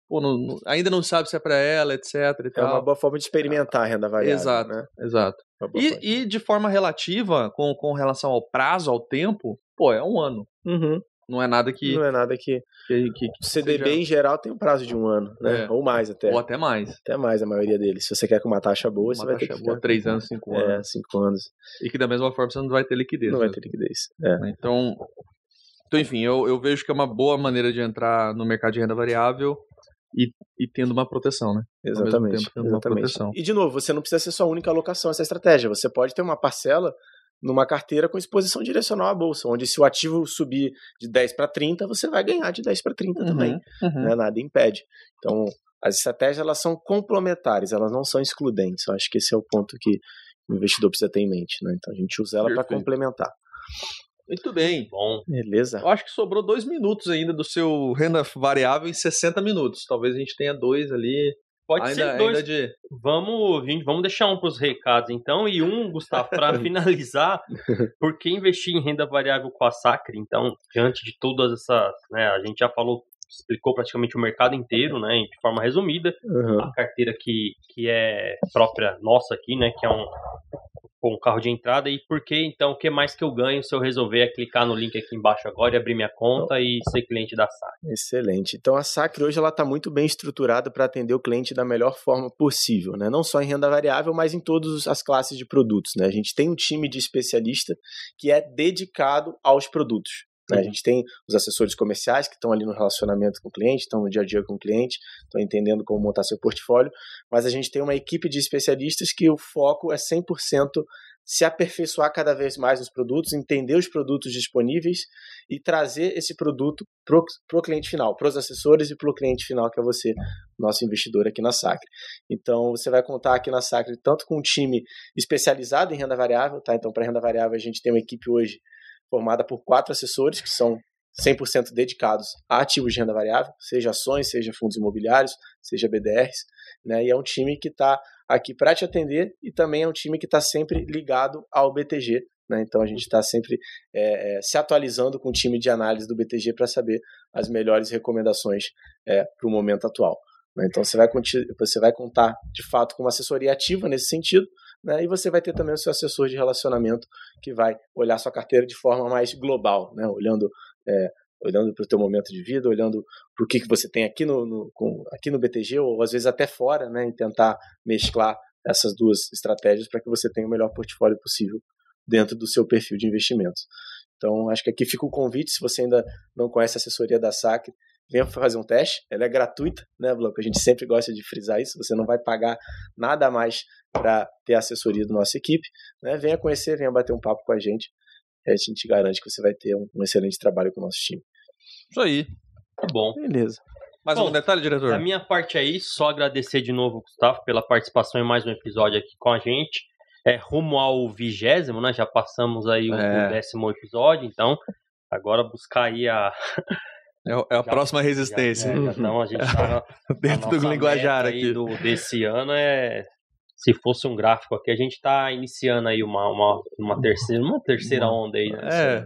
pô, não, ainda não sabe se é para ela, etc. é uma boa forma de experimentar a renda variável. Exato, né? exato. E, e, de forma relativa, com, com relação ao prazo, ao tempo, pô, é um ano. Uhum. Não é nada que. Não é nada que. que, que, que CDB seja... em geral tem um prazo de um ano, né? É. Ou mais até. Ou até mais. Até mais a maioria deles. Se você quer com uma taxa boa, uma você vai ter que. Boa, três anos, cinco anos. É, cinco anos. E que da mesma forma você não vai ter liquidez. Não vai ter liquidez. É. Né? Então. Então, enfim, eu, eu vejo que é uma boa maneira de entrar no mercado de renda variável e, e tendo uma proteção, né? Exatamente. Tempo, exatamente. E de novo, você não precisa ser sua única alocação essa estratégia. Você pode ter uma parcela numa carteira com exposição direcional à bolsa, onde se o ativo subir de 10 para 30, você vai ganhar de 10 para 30 uhum, também. Uhum. Né? Nada impede. Então, as estratégias elas são complementares, elas não são excludentes. Eu acho que esse é o ponto que o investidor precisa ter em mente. Né? Então, a gente usa ela para complementar. Muito bem. Bom. Beleza. Eu acho que sobrou dois minutos ainda do seu renda variável em 60 minutos. Talvez a gente tenha dois ali Pode ainda, ser dois. De... Vamos, gente, vamos deixar um para os recados então e um, Gustavo, para finalizar, por que investir em renda variável com a Sacre? Então, diante de todas essas, né, a gente já falou, explicou praticamente o mercado inteiro, né, de forma resumida, uhum. a carteira que, que é própria nossa aqui, né, que é um com o carro de entrada e por que então o que mais que eu ganho se eu resolver é clicar no link aqui embaixo agora e abrir minha conta e ser cliente da Sacre. Excelente. Então a Sacre hoje ela está muito bem estruturada para atender o cliente da melhor forma possível, né? Não só em renda variável, mas em todas as classes de produtos, né? A gente tem um time de especialista que é dedicado aos produtos. Né? A gente tem os assessores comerciais que estão ali no relacionamento com o cliente, estão no dia a dia com o cliente, estão entendendo como montar seu portfólio, mas a gente tem uma equipe de especialistas que o foco é 100% se aperfeiçoar cada vez mais nos produtos, entender os produtos disponíveis e trazer esse produto para o cliente final, para os assessores e para o cliente final, que é você, nosso investidor aqui na Sacre. Então, você vai contar aqui na Sacre tanto com um time especializado em renda variável, tá? Então, para renda variável, a gente tem uma equipe hoje formada por quatro assessores, que são 100% dedicados a ativos de renda variável, seja ações, seja fundos imobiliários, seja BDRs, né? E é um time que está aqui para te atender e também é um time que está sempre ligado ao BTG. Né? Então a gente está sempre é, é, se atualizando com o time de análise do BTG para saber as melhores recomendações é, para o momento atual. Né? Então você vai, você vai contar de fato com uma assessoria ativa nesse sentido, né? e você vai ter também o seu assessor de relacionamento que vai olhar sua carteira de forma mais global, né? olhando é, olhando para o teu momento de vida, olhando para o que, que você tem aqui no, no com, aqui no BTG, ou às vezes até fora, né, e tentar mesclar essas duas estratégias para que você tenha o melhor portfólio possível dentro do seu perfil de investimentos. Então, acho que aqui fica o convite, se você ainda não conhece a assessoria da SAC, venha fazer um teste, ela é gratuita, né, Blanco? A gente sempre gosta de frisar isso, você não vai pagar nada a mais para ter a assessoria da nossa equipe, né? Venha conhecer, venha bater um papo com a gente, a gente garante que você vai ter um, um excelente trabalho com o nosso time. Isso aí. Tá bom. Beleza. Mais Bom, algum detalhe, diretor? Da minha parte aí, só agradecer de novo, Gustavo, pela participação em mais um episódio aqui com a gente. É, rumo ao vigésimo, né? Já passamos aí o, É. o décimo episódio, então agora buscar aí a. É, é a Já- próxima resistência. Já, já, então a gente tá na, Dentro do linguajar aqui. do, desse ano é. Se fosse um gráfico aqui, a gente está iniciando aí uma, uma, uma terceira, uma terceira onda aí, né?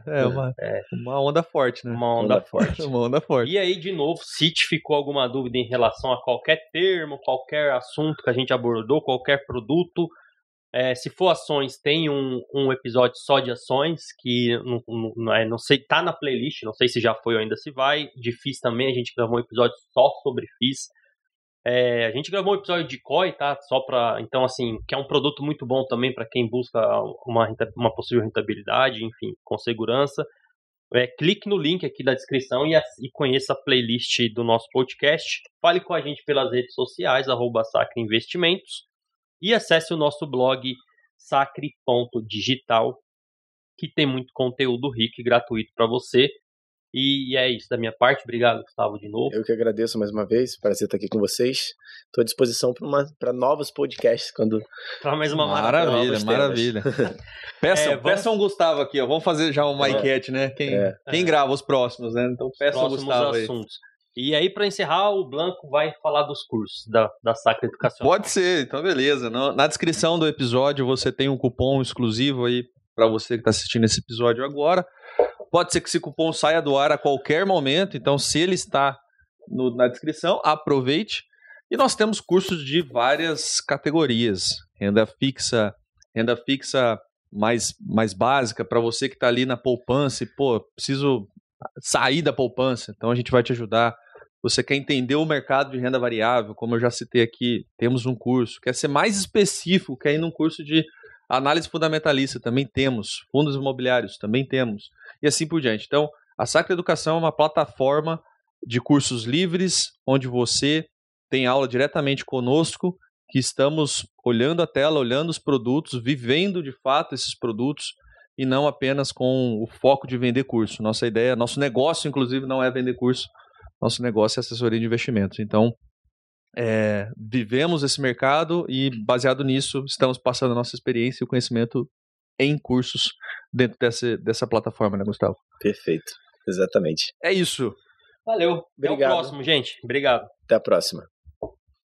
É, é uma, uma onda forte, né? Uma onda forte. Uma onda forte. E aí, de novo, se te ficou alguma dúvida em relação a qualquer termo, qualquer assunto que a gente abordou, qualquer produto, é, se for ações, tem um, um episódio só de ações, que não, não, é- não sei, tá na playlist, não sei se já foi ou ainda se vai. De FIS também, a gente gravou um episódio só sobre FIS. É, a gente gravou um episódio de COI, tá? Só para Então, assim, que é um produto muito bom também para quem busca uma, uma possível rentabilidade, enfim, com segurança. É, clique no link aqui da descrição e, e conheça a playlist do nosso podcast. Fale com a gente pelas redes sociais, arroba Sacre Investimentos. E acesse o nosso blog sacre.digital, que tem muito conteúdo rico e gratuito para você. E é isso da minha parte. Obrigado, Gustavo, de novo. Eu que agradeço mais uma vez, prazer estar aqui com vocês. Estou à disposição para novos podcasts quando Para mais uma. Maravilha, novos maravilha. Peçam, É, vamos- peçam o Gustavo aqui, ó. Vamos fazer já uma enquete, né? Quem, É. quem grava os próximos, né? Então peçam o próximos Gustavo aí. E aí, para encerrar, o Blanco vai falar dos cursos da, da Sacra Educacional. Pode ser, então beleza. Na descrição do episódio você tem um cupom exclusivo aí para você que está assistindo esse episódio agora. Pode ser que esse cupom saia do ar a qualquer momento, então se ele está no- na descrição, aproveite. E nós temos cursos de várias categorias: renda fixa, renda fixa mais, mais básica para você que está ali na poupança e pô, preciso sair da poupança. Então a gente vai te ajudar. Você quer entender o mercado de renda variável, como eu já citei aqui, temos um curso. Quer ser mais específico, quer ir num curso de análise fundamentalista, também temos. Fundos imobiliários, também temos. E assim por diante. Então, a Sacra Educação é uma plataforma de cursos livres, onde você tem aula diretamente conosco, que estamos olhando a tela, olhando os produtos, vivendo de fato esses produtos e não apenas com o foco de vender curso. Nossa ideia, nosso negócio, inclusive, não é vender curso, nosso negócio é assessoria de investimentos. Então, é, vivemos esse mercado e, baseado nisso, estamos passando a nossa experiência e o conhecimento em cursos dentro dessa, dessa plataforma, né, Gustavo? Perfeito. Exatamente. É isso. Valeu. Até Obrigado. o próximo, gente. Obrigado. Até a próxima.